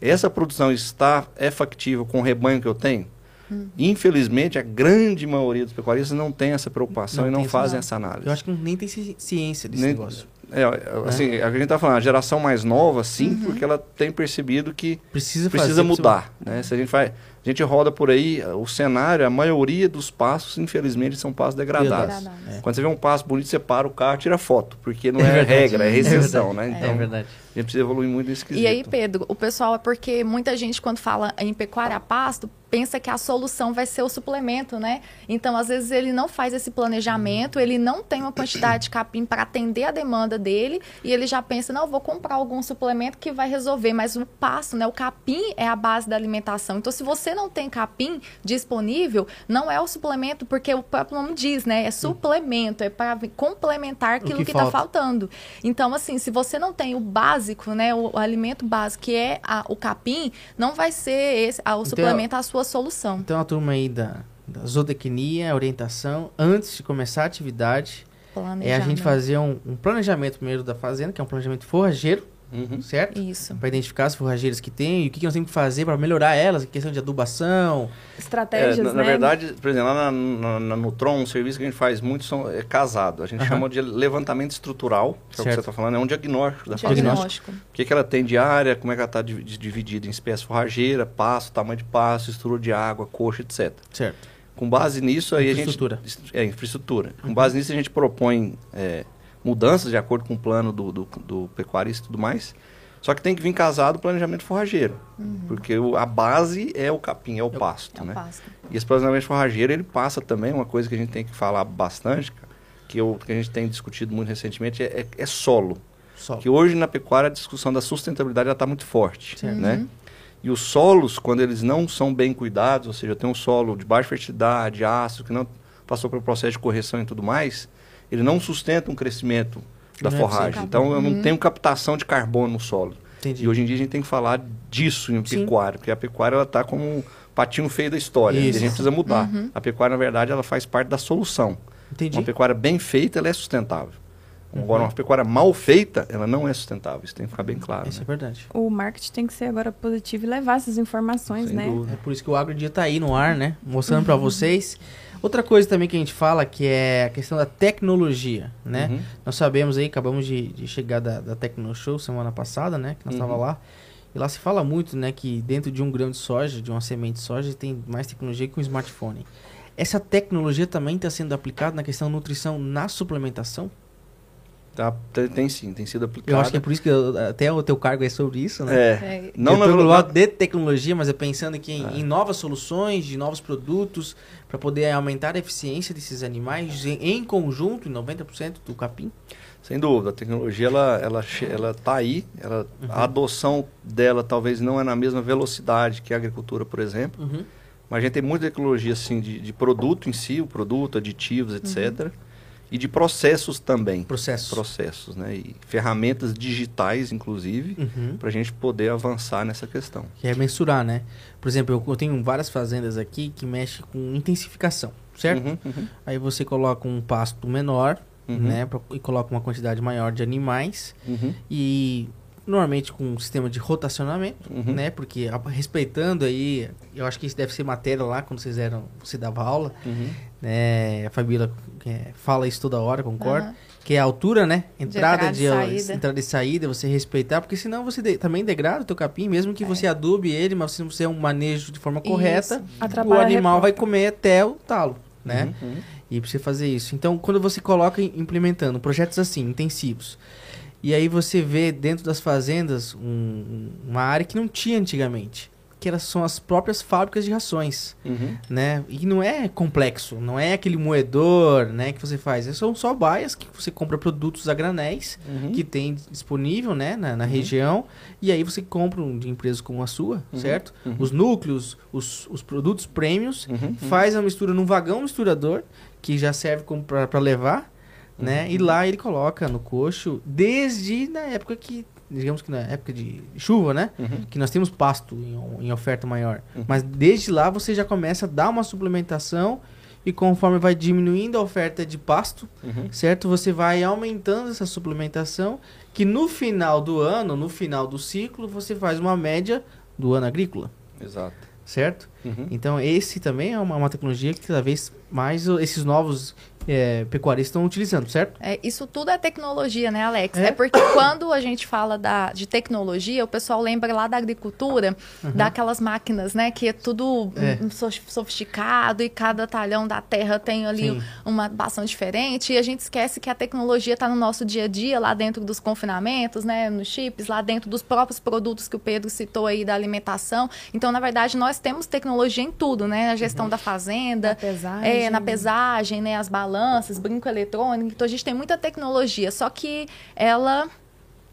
Essa produção está é factível com o rebanho que eu tenho? Hum. Infelizmente, a grande maioria dos pecuaristas não tem essa preocupação não e não fazem essa análise. Eu acho que nem tem ciência desse nem, negócio. É, é assim, é. a gente está falando, a geração mais nova, sim, uhum. porque ela tem percebido que precisa, precisa mudar. Né? Se a gente faz, a gente roda por aí, o cenário, a maioria dos passos, infelizmente, são passos degradados. É. Quando você vê um passo bonito, você para o carro tira foto, porque não é, é regra, é restrição, né? Então, é verdade. A gente precisa evoluir muito nesse quesito. E aí, Pedro, o pessoal é porque muita gente, quando fala em pecuária a pasto, pensa que a solução vai ser o suplemento, né? Então, às vezes, ele não faz esse planejamento, ele não tem uma quantidade de capim para atender a demanda dele, e ele já pensa, não, vou comprar algum suplemento que vai resolver. Mas o pasto, né? O capim é a base da alimentação. Então, se você não tem capim disponível, não é o suplemento, porque o próprio nome diz, né? É suplemento, é para complementar aquilo que está faltando. Então, assim, se você não tem o básico, básico, né? O, o alimento básico, que é a, o capim, não vai ser esse, a, o então, suplemento a sua solução. Então a turma aí da, da zootecnia, orientação, antes de começar a atividade, é a gente fazer um, um planejamento primeiro da fazenda, que é um planejamento forrageiro, Uhum. Certo? Isso. Para identificar as forrageiras que tem e o que, que nós temos que fazer para melhorar elas, questão de adubação. Estratégias, é, na, né? Na verdade, por exemplo, lá na, na, na Nutron, um serviço que a gente faz muito são, é casado. A gente uhum. chama de levantamento estrutural, que é o que você está falando, é um diagnóstico da fazenda. Diagnóstico. O que, que ela tem de área, como é que ela está dividida em espécie forrageira, passo, tamanho de passo, estrutura de água, coxa, etc. Certo. Com base nisso, aí a gente... Infraestrutura. É, infraestrutura. Com base nisso, a gente propõe é, mudanças de acordo com o plano do, do, do pecuarista e tudo mais só que tem que vir casado o planejamento forrageiro. Uhum. Porque o, a base é o capim, é o pasto, é o né? Pasto. E esse planejamento forrageiro, ele passa também, uma coisa que a gente tem que falar bastante, que, eu, que a gente tem discutido muito recentemente, é, é, é solo. solo. Que hoje na pecuária a discussão da sustentabilidade está muito forte, certo. né? Uhum. E os solos, quando eles não são bem cuidados, ou seja, tem um solo de baixa fertilidade, ácido, que não passou pelo processo de correção e tudo mais, ele não sustenta um crescimento da Não é forragem. possível. então eu Uhum. não tenho captação de carbono no solo. Entendi. E hoje em dia a gente tem que falar disso em Sim. pecuária, porque a pecuária ela está como um patinho feio da história. Isso. E a gente precisa mudar. Uhum. A pecuária, na verdade, ela faz parte da solução. Entendi. Uma pecuária bem feita, ela é sustentável. Uhum. Agora, uma pecuária mal feita, ela não é sustentável. Isso tem que ficar bem claro. Isso é né? verdade. O marketing tem que ser agora positivo e levar essas informações, Sem né? dúvida. É por isso que o Agro Dia tá aí no ar, né? Mostrando pra vocês. Outra coisa também que a gente fala que é a questão da tecnologia, né? Uhum. Nós sabemos aí, acabamos de, de chegar da, da Tecno Show semana passada, né? Que nós Uhum. estava lá. E lá se fala muito, né? Que dentro de um grão de soja, de uma semente de soja, tem mais tecnologia que um smartphone. Essa tecnologia também está sendo aplicada na questão nutrição na suplementação? Tá, tem, tem sim, tem sido aplicado. Eu acho que é por isso que eu- até o teu cargo é sobre isso, né? É. É, Não eu no lado de tecnologia, mas é pensando aqui em, É. em novas soluções, de novos produtos, para poder aumentar a eficiência desses animais em, em conjunto, em 90% do capim. Sem dúvida, a tecnologia ela, ela, ela tá aí, ela, Uhum. a adoção dela talvez não é na mesma velocidade que a agricultura, por exemplo, mas a gente tem muita tecnologia assim de, de produto em si, o produto, aditivos, etc. E de processos também. Processo. Processos, né? E ferramentas digitais, inclusive, Uhum. para a gente poder avançar nessa questão. Que é mensurar, né? Por exemplo, eu, eu tenho várias fazendas aqui que mexem com intensificação, certo? Uhum, uhum, Aí você coloca um pasto menor, Uhum. né? pra- e coloca uma quantidade maior de animais. uhum, E normalmente com um sistema de rotacionamento. uhum. né? Porque a- respeitando aí, eu acho que isso deve ser matéria lá quando vocês eram, você dava aula, Uhum. né? A Fabíola é, fala isso toda hora, concordo. aham. Que é a altura, né? Entrada entrada de, e saída. entrada e saída, você respeitar, porque senão você de- também degrada o teu capim, mesmo que você adube ele, mas se você é um manejo de forma correta, Isso. o Atrapalha animal vai comer até o talo, né? Uhum, uhum. E precisa fazer isso. Então, quando você coloca em- implementando projetos assim, intensivos, e aí você vê dentro das fazendas um- um- uma área que não tinha antigamente, que elas são as próprias fábricas de rações, Uhum. né? E não é complexo, não é aquele moedor, né, que você faz. São só baias que você compra produtos a granéis Uhum. que tem disponível, né, na, na região, e aí você compra um de empresas como a sua, Uhum. certo? Uhum. Os núcleos, os, os produtos prêmios, Uhum. faz a mistura num vagão misturador, que já serve para levar, né? E lá ele coloca no coxo, desde na época que, digamos que na época de chuva, né? Uhum. Que nós temos pasto em, em oferta maior. Uhum. Mas desde lá você já começa a dar uma suplementação e conforme vai diminuindo a oferta de pasto, Uhum. certo? Você vai aumentando essa suplementação, que no final do ano, no final do ciclo, você faz uma média do ano agrícola, Exato. certo? Uhum. Então, esse também é uma, uma tecnologia que cada vez mais esses novos é, pecuaristas estão utilizando, certo? É, isso tudo é tecnologia, né, Alex? É? É, porque quando a gente fala da, de tecnologia, o pessoal lembra lá da agricultura, daquelas máquinas, né? Que é tudo É. hum, so- sofisticado e cada talhão da terra tem ali Sim. uma bação diferente. E a gente esquece que a tecnologia está no nosso dia a dia, lá dentro dos confinamentos, né? Nos chips, lá dentro dos próprios produtos que o Pedro citou aí da alimentação. Então, na verdade, nós temos tecnologia em tudo, né? A gestão da fazenda, Na pesagem. é, na pesagem, né? As balanças, brinco eletrônico. Então a gente tem muita tecnologia, só que ela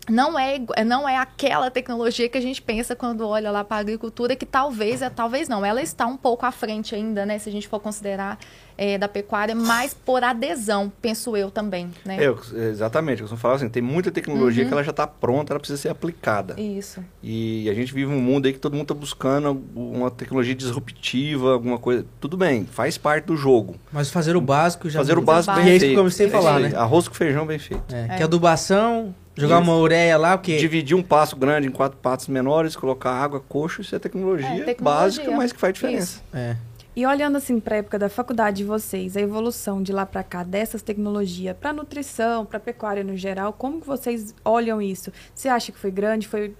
não é, igu- não é aquela tecnologia que a gente pensa quando olha lá para a agricultura, que talvez, é, talvez não, ela está um pouco à frente ainda, né? Se a gente for considerar é, da pecuária, mas por adesão, penso eu também, né? É, eu- exatamente. Eu costumo falar assim, tem muita tecnologia que ela já está pronta, ela precisa ser aplicada. Isso. E a gente vive um mundo aí que todo mundo está buscando uma tecnologia disruptiva, alguma coisa. Tudo bem, faz parte do jogo. Mas fazer o básico já Fazer o básico básico. bem E é isso feito. que eu comecei a É falar, né? Arroz com feijão bem feito. É, É. Que adubação, jogar Isso. uma ureia lá, porque Dividir um passo grande em quatro patos menores, colocar água, coxo, isso é tecnologia, É, tecnologia. básica, mas que faz diferença. é, E olhando assim para a época da faculdade de vocês, a evolução de lá para cá dessas tecnologias para nutrição, para pecuária no geral, como que vocês olham isso? Você acha que foi grande? Foi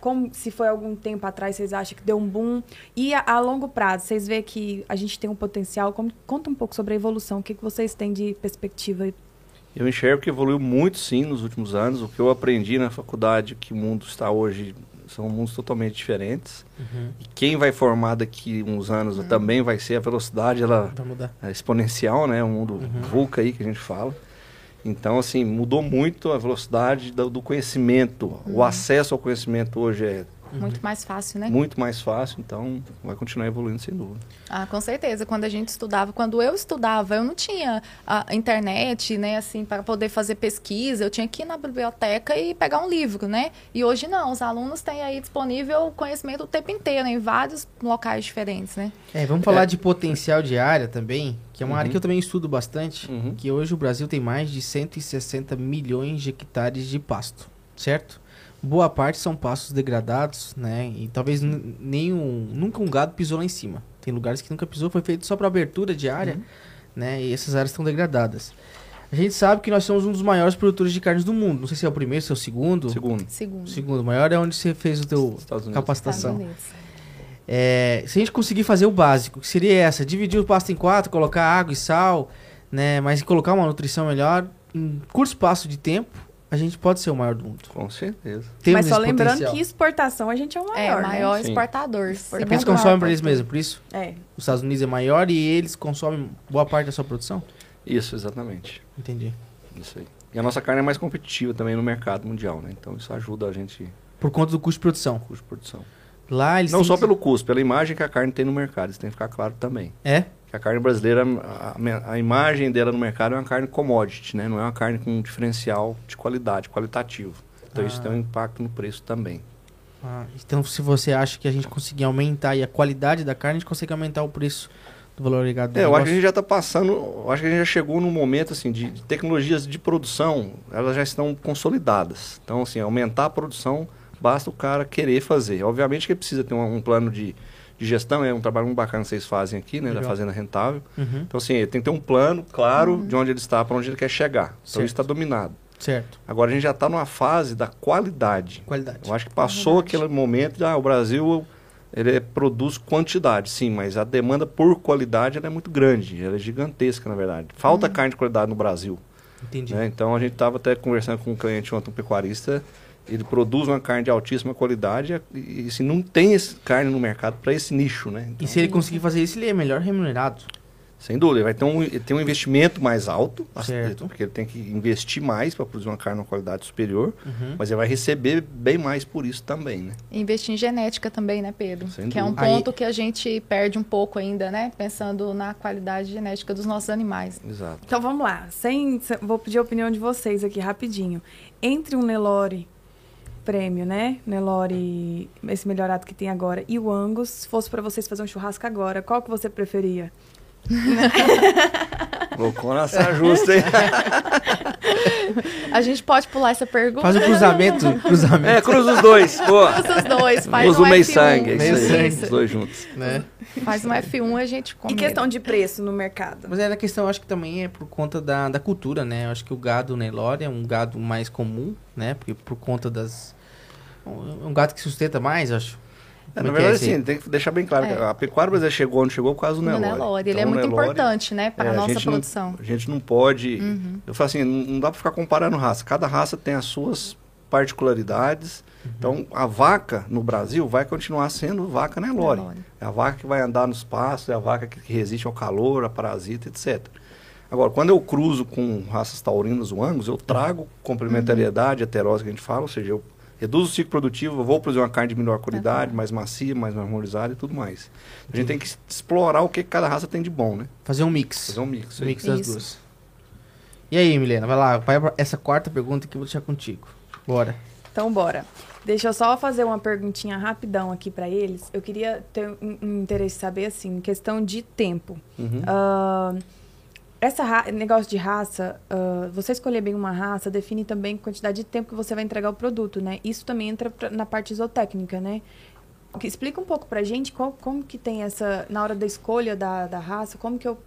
como se foi algum tempo atrás, vocês acham que deu um boom? E a, a longo prazo, vocês veem que a gente tem um potencial? Como- conta um pouco sobre a evolução, o que, que vocês têm de perspectiva? Eu enxergo que evoluiu muito sim nos últimos anos. O que eu aprendi na faculdade, que o mundo está hoje, são mundos totalmente diferentes. Uhum. E quem vai formar daqui uns anos também vai ser a velocidade, ela é exponencial, né? O mundo VUCA aí que a gente fala. Então, assim, mudou muito a velocidade do, do conhecimento. O acesso ao conhecimento hoje é uhum. muito mais fácil, né? Muito mais fácil, então vai continuar evoluindo sem dúvida. Ah, com certeza. Quando a gente estudava, quando eu estudava, eu não tinha a internet, né, assim, para poder fazer pesquisa, eu tinha que ir na biblioteca e pegar um livro, né? E hoje não, os alunos têm aí disponível conhecimento o tempo inteiro, em vários locais diferentes, né? É, vamos falar é. de potencial de área também, que é uma uhum. área que eu também estudo bastante, uhum. que hoje o Brasil tem mais de 160 milhões de hectares de pasto, certo? Boa parte são pastos degradados, né? E talvez nenhum, nunca um gado pisou lá em cima. Tem lugares que nunca pisou, foi feito só para abertura de área, uhum. né? E essas áreas estão degradadas. A gente sabe que nós somos um dos maiores produtores de carnes do mundo. Não sei se é o primeiro, se é o segundo. Segundo. Segundo. Segundo. O maior é onde você fez o teu capacitação. É, se a gente conseguir fazer o básico, que seria essa, dividir o pasto em quatro, colocar água e sal, né? Mas colocar uma nutrição melhor, em curto espaço de tempo, a gente pode ser o maior do mundo. Com certeza. Temos Mas só lembrando potencial. que exportação a gente é o maior. É, o maior né? exportador. É porque eles consomem para eles mesmos, por isso? É. Os Estados Unidos é maior e eles consomem boa parte da sua produção? Isso, exatamente. Entendi. Isso aí. E a nossa carne é mais competitiva também no mercado mundial, né? Então isso ajuda a gente. Por conta do custo de produção. Custo de produção. Lá eles Não só que... pelo custo, pela imagem que a carne tem no mercado. Isso tem que ficar claro também. É? A carne brasileira, a, a, imagem dela no mercado é uma carne commodity, né? Não é uma carne com um diferencial de qualidade, qualitativo. Então ah. isso tem um impacto no preço também. Ah, então se você acha que a gente conseguir aumentar a qualidade da carne, a gente consegue aumentar o preço do valor agregado do É, eu acho que a gente já está passando, eu acho que a gente já chegou num momento assim de, de tecnologias de produção, elas já estão consolidadas. Então assim, aumentar a produção basta o cara querer fazer. Obviamente que ele precisa ter um, um plano de, de, gestão, é um trabalho muito bacana que vocês fazem aqui, né, Legal. da Fazenda Rentável. Uhum. Então, assim, ele tem que ter um plano claro uhum. de onde ele está, para onde ele quer chegar. Então, certo. isso está dominado. Certo. Agora, a gente já está numa fase da qualidade. Qualidade. Eu acho que passou aquele momento de, ah, o Brasil ele produz quantidade, sim, mas a demanda por qualidade é muito grande, ela é gigantesca, na verdade. Falta uhum. carne de qualidade no Brasil. Entendi. Né? Então, a gente estava até conversando com um cliente ontem, um pecuarista, ele produz uma carne de altíssima qualidade e, e se não tem esse carne no mercado para esse nicho, né? Então, e se ele conseguir fazer isso, ele é melhor remunerado. Sem dúvida, ele vai ter um, ter um investimento mais alto, certo. porque ele tem que investir mais para produzir uma carne de qualidade superior, uhum. mas ele vai receber bem mais por isso também, né? Investir em genética também, né, Pedro? Sem que dúvida. é um ponto Aí... que a gente perde um pouco ainda, né? Pensando na qualidade genética dos nossos animais. Exato. Então vamos lá, sem, vou pedir a opinião de vocês aqui rapidinho. Entre um Nelore prêmio, né? Nelore, esse melhorado que tem agora, e o Angus, se fosse para vocês fazer um churrasco agora, qual que você preferia? Loucona essa justa, hein? A gente pode pular essa pergunta. Faz o cruzamento, cruzamento. É, cruza os dois. Pô. Cruza os dois, faz Usa um meio F1. sangue, é meio sangue. Os dois juntos. Né? Faz um F1 a gente come. E questão de preço no mercado? Mas é a questão, acho que também é por conta da, da cultura, né? Eu acho que o gado Nelore é um gado mais comum, né? Porque por conta das... Um, um gado que sustenta mais, acho. É, na é verdade, é sim, tem que deixar bem claro é. que a pecuária brasileira chegou onde chegou por causa do Nelore. Nelore. Ele é então, é muito Nelore, importante, né, para é, a nossa produção. Não, a gente não pode... Uhum. Eu falo assim, não, não dá para ficar comparando raça. Cada raça tem as suas particularidades. Uhum. Então, a vaca no Brasil vai continuar sendo vaca Nelore. Nelore. É a vaca que vai andar nos pastos, é a vaca que resiste ao calor, a parasita, etc. Agora, quando eu cruzo com raças taurinas ou angus, eu trago complementariedade, uhum. heterose que a gente fala, ou seja, eu reduz o ciclo produtivo, vou produzir uma carne de melhor qualidade, uhum. mais macia, mais harmonizada e tudo mais. A gente tem que explorar o que cada raça tem de bom, né? Fazer um mix. Fazer um mix. Um mix das Isso. duas. E aí, Milena, vai lá, vai essa quarta pergunta que eu vou deixar contigo. Bora. Então, bora. Deixa eu só fazer uma perguntinha rapidão aqui para eles. Eu queria ter um, um interesse saber, assim, questão de tempo. Uhum. Uh, essa negócio de raça, uh, você escolher bem uma raça define também a quantidade de tempo que você vai entregar o produto, né? Isso também entra pra, na parte zootécnica, né? Explica um pouco pra gente qual, como que tem essa, na hora da escolha da, da raça, como que eu,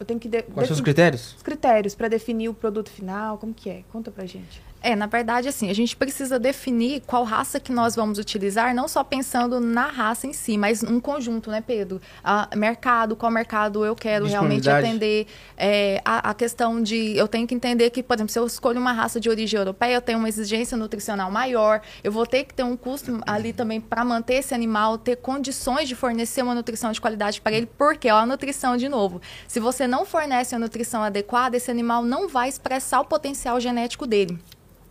eu tenho que... De, Quais são os critérios? Os critérios para definir o produto final, como que é? Conta pra gente. É, na verdade, assim, a gente precisa definir qual raça que nós vamos utilizar, não só pensando na raça em si, mas um conjunto, né, Pedro? A mercado, qual mercado eu quero realmente atender. É, a, a, questão de. Eu tenho que entender que, por exemplo, se eu escolho uma raça de origem europeia, eu tenho uma exigência nutricional maior, eu vou ter que ter um custo ali também para manter esse animal, ter condições de fornecer uma nutrição de qualidade para ele, porque, ó, a nutrição, de novo, se você não fornece a nutrição adequada, esse animal não vai expressar o potencial genético dele.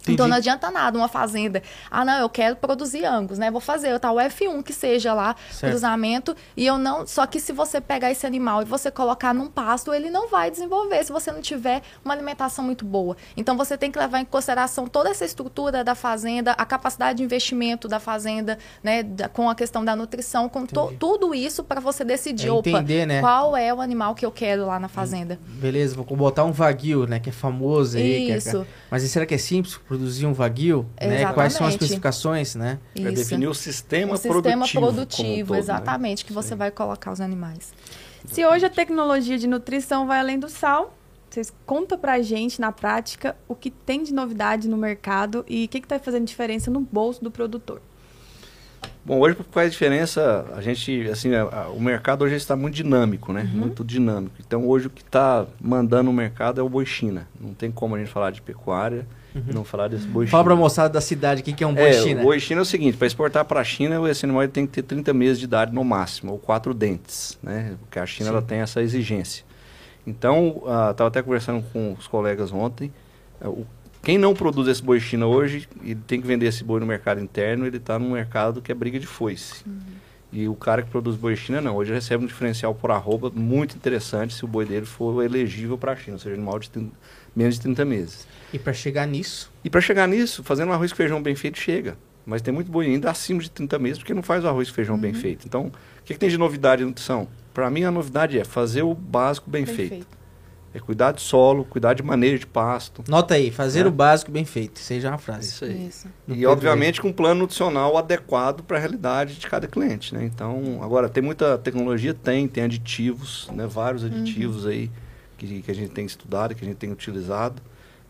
Entendi. Então não adianta nada uma fazenda. Ah, não, eu quero produzir angus, né? Vou fazer tá o F1 que seja lá, certo. cruzamento, e eu não. Só que se você pegar esse animal e você colocar num pasto, ele não vai desenvolver se você não tiver uma alimentação muito boa. Então você tem que levar em consideração toda essa estrutura da fazenda, a capacidade de investimento da fazenda, né? com a questão da nutrição, com to, tudo isso para você decidir, é entender, opa, né? qual é o animal que eu quero lá na fazenda. Beleza, vou botar um vaguio, né? Que é famoso aí. Isso. Que é, mas será que é simples? Produzir um vaguio, né? Quais são as especificações, né? Para definir o sistema o produtivo. Sistema produtivo, todo, exatamente, né? que você vai colocar os animais. Se hoje a tecnologia de nutrição vai além do sal, vocês contam pra gente na prática o que tem de novidade no mercado e o que está fazendo diferença no bolso do produtor. Bom, hoje faz diferença, a gente, assim, a, a, o mercado hoje está muito dinâmico, né? Uhum. Muito dinâmico. Então hoje o que está mandando o mercado é o boi China. Não tem como a gente falar de pecuária Uhum. Não falar desse boi Fala para a moçada da cidade o que, que é um boi é, China. O boi China é o seguinte, para exportar para a China, esse animal tem que ter 30 meses de idade no máximo, ou quatro dentes, né? Porque a China ela tem essa exigência. Então, estava uh, até conversando com os colegas ontem, uh, o, quem não produz esse boi China hoje, e tem que vender esse boi no mercado interno, ele está num mercado que é briga de foice. Uhum. E o cara que produz boi China, não. Hoje recebe um diferencial por arroba muito interessante se o boi dele for elegível para a China, ou seja, animal de menos de 30 meses. E para chegar nisso? E para chegar nisso, fazendo um arroz com feijão bem feito, chega. Mas tem muito boi ainda acima de 30 meses, porque não faz o arroz com feijão uhum. bem feito. Então, o que, que tem de novidade na nutrição? Para mim, a novidade é fazer o básico bem, bem feito. feito. É cuidar de solo, cuidar de manejo de pasto. Nota aí, fazer é. o básico bem feito. Seja uma frase. Isso aí. Isso. E, obviamente, com um plano nutricional adequado para a realidade de cada cliente, né? Então, agora, tem muita tecnologia? Tem. Tem aditivos, né? Vários aditivos uhum. aí que, que a gente tem estudado, que a gente tem utilizado.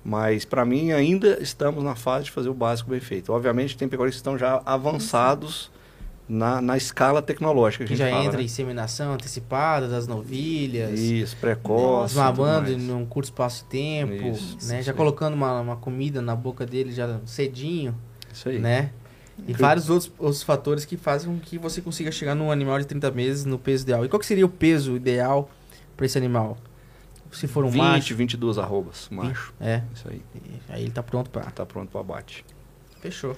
Mas, para mim, ainda estamos na fase de fazer o básico bem feito. Obviamente, tem pecuaristas que estão já avançados na, na escala tecnológica. Que, já fala, entra né? inseminação antecipada das novilhas. Isso, precoce. Mamando em um curto espaço de tempo. Isso, né? Já aí. colocando uma, uma comida na boca dele já cedinho. Isso aí. Né? E vários outros, outros fatores que fazem com que você consiga chegar num animal de 30 meses no peso ideal. E qual seria o peso ideal para esse animal? Se for um 20, macho. 22 arrobas, macho. É. Isso aí. E aí ele tá pronto para. Tá pronto para abate. Fechou.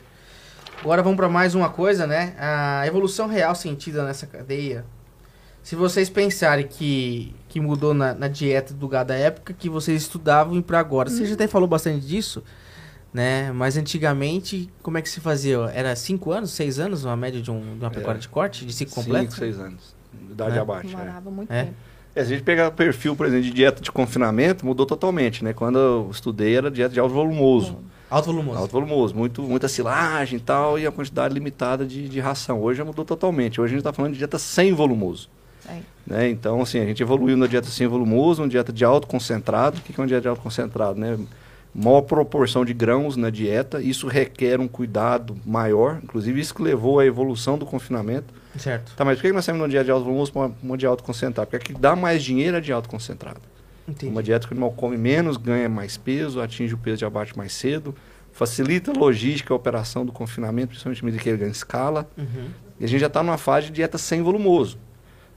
Agora vamos para mais uma coisa, né? A evolução real sentida nessa cadeia. Se vocês pensarem que, que mudou na, na dieta do gado da época que vocês estudavam e para agora. Você já até falou bastante disso, né? Mas antigamente, como é que se fazia? Era 5 anos, 6 anos, uma média de, um, de uma pecuária é. de corte, de ciclo completo? 5, 6 anos. Idade né? abate. Demorava é. muito é. tempo. É, se a gente pegar o perfil, por exemplo, de dieta de confinamento, mudou totalmente, né? Quando eu estudei era dieta de alto volumoso. Alto volumoso. Alto volumoso, muito, muita silagem e tal, e a quantidade limitada de, de ração. Hoje já mudou totalmente. Hoje a gente está falando de dieta sem volumoso. É. Né? Então, assim, a gente evoluiu na dieta sem volumoso, uma dieta de alto concentrado. O que é uma dieta de alto concentrado? Né? Maior proporção de grãos na dieta, isso requer um cuidado maior. Inclusive, isso que levou à evolução do confinamento Certo. Tá, mas por que nós temos uma dieta de alto volume para uma dieta alto concentrado? Porque a que dá mais dinheiro é de alto concentrado. Entendi. Uma dieta que o animal come menos, ganha mais peso, atinge o peso de abate mais cedo, facilita a logística, a operação do confinamento, principalmente medida que ele ganha escala. Uhum. E a gente já está numa fase de dieta sem volumoso.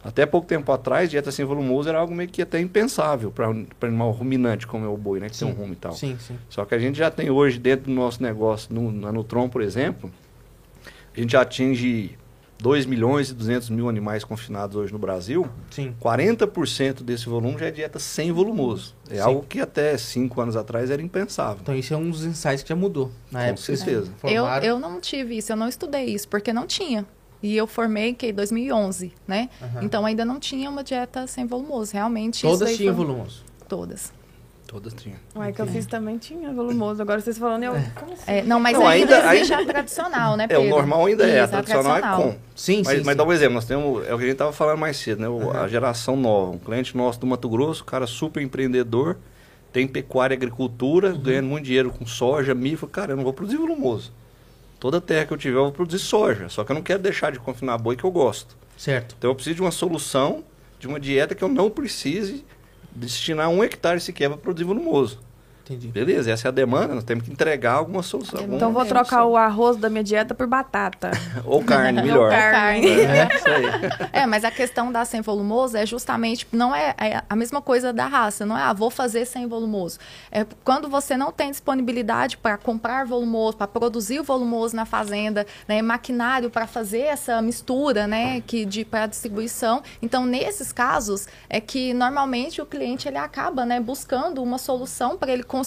Até pouco tempo atrás, dieta sem volumoso era algo meio que até impensável para um animal ruminante, como é o boi, né? Que sim. tem um rumo e tal. Sim, sim. Só que a gente já tem hoje, dentro do nosso negócio, no, na Nutron, por exemplo, a gente atinge 2 milhões e 200 mil animais confinados hoje no Brasil, Sim. 40% desse volume já é dieta sem volumoso. É Sim. algo que até 5 anos atrás era impensável. Então isso é um dos insights que já mudou na Com época. Com certeza. É. Eu, eu não tive isso, eu não estudei isso, porque não tinha. E eu formei que em 2011, né? Uhum. Então ainda não tinha uma dieta sem volumoso. Realmente Todas tinham foi... volumoso? Todas. Todas tinham. O que eu fiz também tinha volumoso. Agora vocês falando, eu. É. Como assim? É, não, mas não, ainda, ainda existe ainda... a tradicional, né, Pedro? É, o normal ainda é. A tradicional, a tradicional, é com. Sim, mas, sim. Mas sim. dá um exemplo. Nós temos. É o que a gente estava falando mais cedo, né? O, uhum. A geração nova. Um cliente nosso do Mato Grosso, cara super empreendedor, tem pecuária e agricultura, uhum. ganhando muito dinheiro com soja, milho. Cara, eu não vou produzir volumoso. Toda terra que eu tiver, eu vou produzir soja. Só que eu não quero deixar de confinar boi que eu gosto. Certo. Então eu preciso de uma solução, de uma dieta que eu não precise destinar um hectare sequer para produzir volumoso. Entendi. Beleza, essa é a demanda, nós temos que entregar alguma solução. Então vou trocar o arroz da minha dieta por batata. Ou carne, melhor. Ou carne. É, isso aí. É, mas a questão da sem volumoso é justamente, não é, é, a mesma coisa da raça, não é, ah, vou fazer sem volumoso. É quando você não tem disponibilidade para comprar volumoso, para produzir o volumoso na fazenda, né, maquinário para fazer essa mistura, né, que de para distribuição. Então, nesses casos é que normalmente o cliente ele acaba, né, buscando uma solução para ele conseguir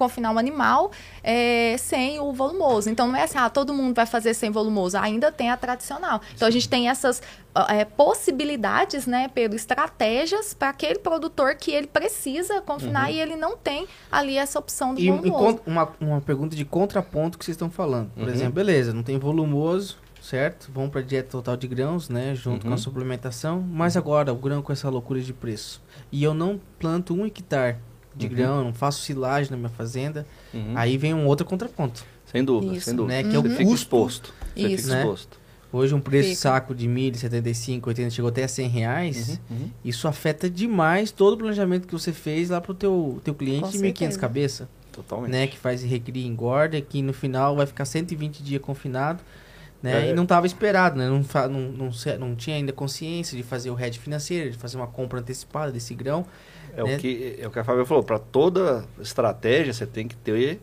confinar um animal é, sem o volumoso. Então não é assim, ah, todo mundo vai fazer sem volumoso. Ainda tem a tradicional. Então a gente tem essas é, possibilidades, né, pelo estratégias para aquele produtor que ele precisa confinar uhum. e ele não tem ali essa opção do e, volumoso. E uma, uma pergunta de contraponto que vocês estão falando. Por uhum. exemplo, beleza, não tem volumoso, certo? Vamos para dieta total de grãos, né? Junto uhum. com a suplementação. Mas agora, o grão com essa loucura de preço. E eu não planto um hectare de uhum. grão, não faço silagem na minha fazenda. Uhum. Aí vem um outro contraponto. Sem dúvida, Isso. sem dúvida. Né? Que é o custo. exposto. Você Isso. fica exposto. Né? Hoje um preço Fica. saco de milho, 75, 80, chegou até a 100 reais. Uhum, uhum. Isso afeta demais todo o planejamento que você fez lá pro teu, teu cliente de 1.500 cabeça. Totalmente. Né? Que faz recria engorda, que no final vai ficar 120 dias confinado. Né? É. E não estava esperado, né? Não, não, não, não, tinha ainda consciência de fazer o hedge financeiro, de fazer uma compra antecipada desse grão. É, né? o, que, é o que a Fábio falou, para toda estratégia você tem que ter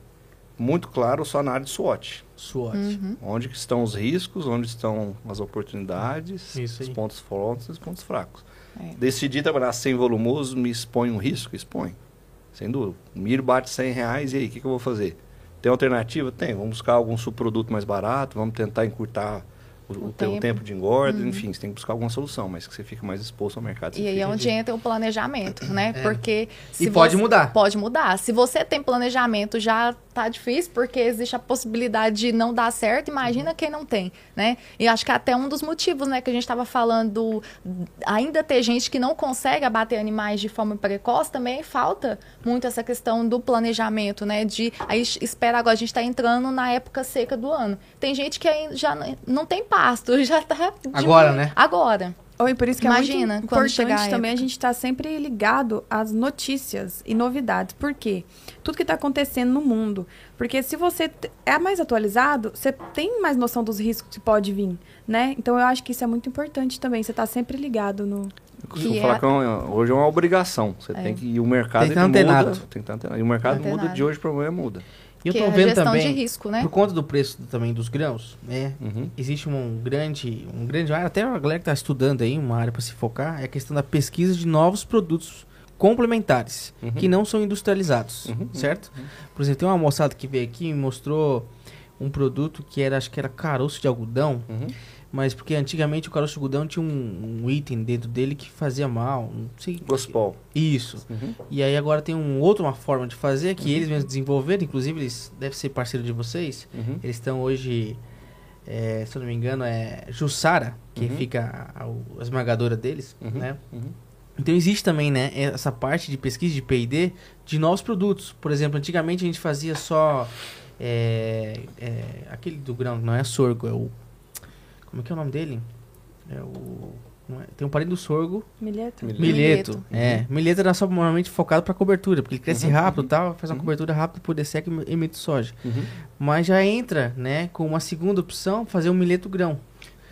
muito claro sua análise SWOT. SWOT. Uhum. Onde estão os riscos, onde estão as oportunidades, os pontos fortes e os pontos fracos. É. Decidir trabalhar sem volumoso me expõe um risco? Expõe. Sem dúvida. O milho bate 100 reais e aí, o que, que eu vou fazer? Tem alternativa? Tem. Vamos buscar algum subproduto mais barato, vamos tentar encurtar o, o, tempo. o tempo. de engorda, uhum. enfim, você tem que buscar alguma solução, mas que você fique mais exposto ao mercado. E aí é onde entra o planejamento, né? É. Porque... e pode mudar. Pode mudar. Se você tem planejamento, já tá difícil, porque existe a possibilidade de não dar certo, imagina quem não tem, né? E acho que é até um dos motivos, né, que a gente estava falando, ainda ter gente que não consegue abater animais de forma precoce, também falta muito essa questão do planejamento, né? De, aí espera agora, a gente está entrando na época seca do ano. Tem gente que já não tem pasto, já tá. Agora, né? Agora. Oi, por isso que Imagina, é muito importante também a gente estar tá sempre ligado às notícias e novidades. Por quê? Tudo que está acontecendo no mundo. Porque se você é mais atualizado, você tem mais noção dos riscos que pode vir, né? Então eu acho que isso é muito importante também. Você está sempre ligado no. Eu costumo que falar é... que hoje é uma obrigação. Você é. tem que. E o mercado tem que muda. Tem que estar antenado. E o mercado muda de hoje para amanhã muda. E eu que tô é vendo gestão também, de risco, né? por conta do preço também dos grãos, né? Uhum. Existe um grande, um grande até a galera que está estudando aí, uma área para se focar, é a questão da pesquisa de novos produtos complementares, uhum. que não são industrializados, uhum. certo? Uhum. Por exemplo, tem uma moçada que veio aqui e mostrou um produto que era, acho que era caroço de algodão, uhum mas porque antigamente o caroço tinha um, um, item dentro dele que fazia mal, não sei. Gospel. Isso. Uhum. E aí agora tem um outro uma forma de fazer que uhum. eles mesmos desenvolveram, inclusive eles devem ser parceiro de vocês. Uhum. Eles estão hoje, é, se eu não me engano, é Jussara, que uhum. fica a, a, esmagadora deles, uhum. né? Uhum. Então existe também, né, essa parte de pesquisa de P&D de novos produtos. Por exemplo, antigamente a gente fazia só é, é, aquele do grão, não é sorgo, é o como é que é o nome dele? É o. É, tem um parente do sorgo. Milheto. Milheto. Milheto. É. Uhum. Milheto era só normalmente focado para cobertura, porque ele cresce uhum. rápido uhum. tal, faz uma uhum. cobertura rápida, poder seca e emite soja. Uhum. Mas já entra, né, com uma segunda opção, fazer um milheto grão.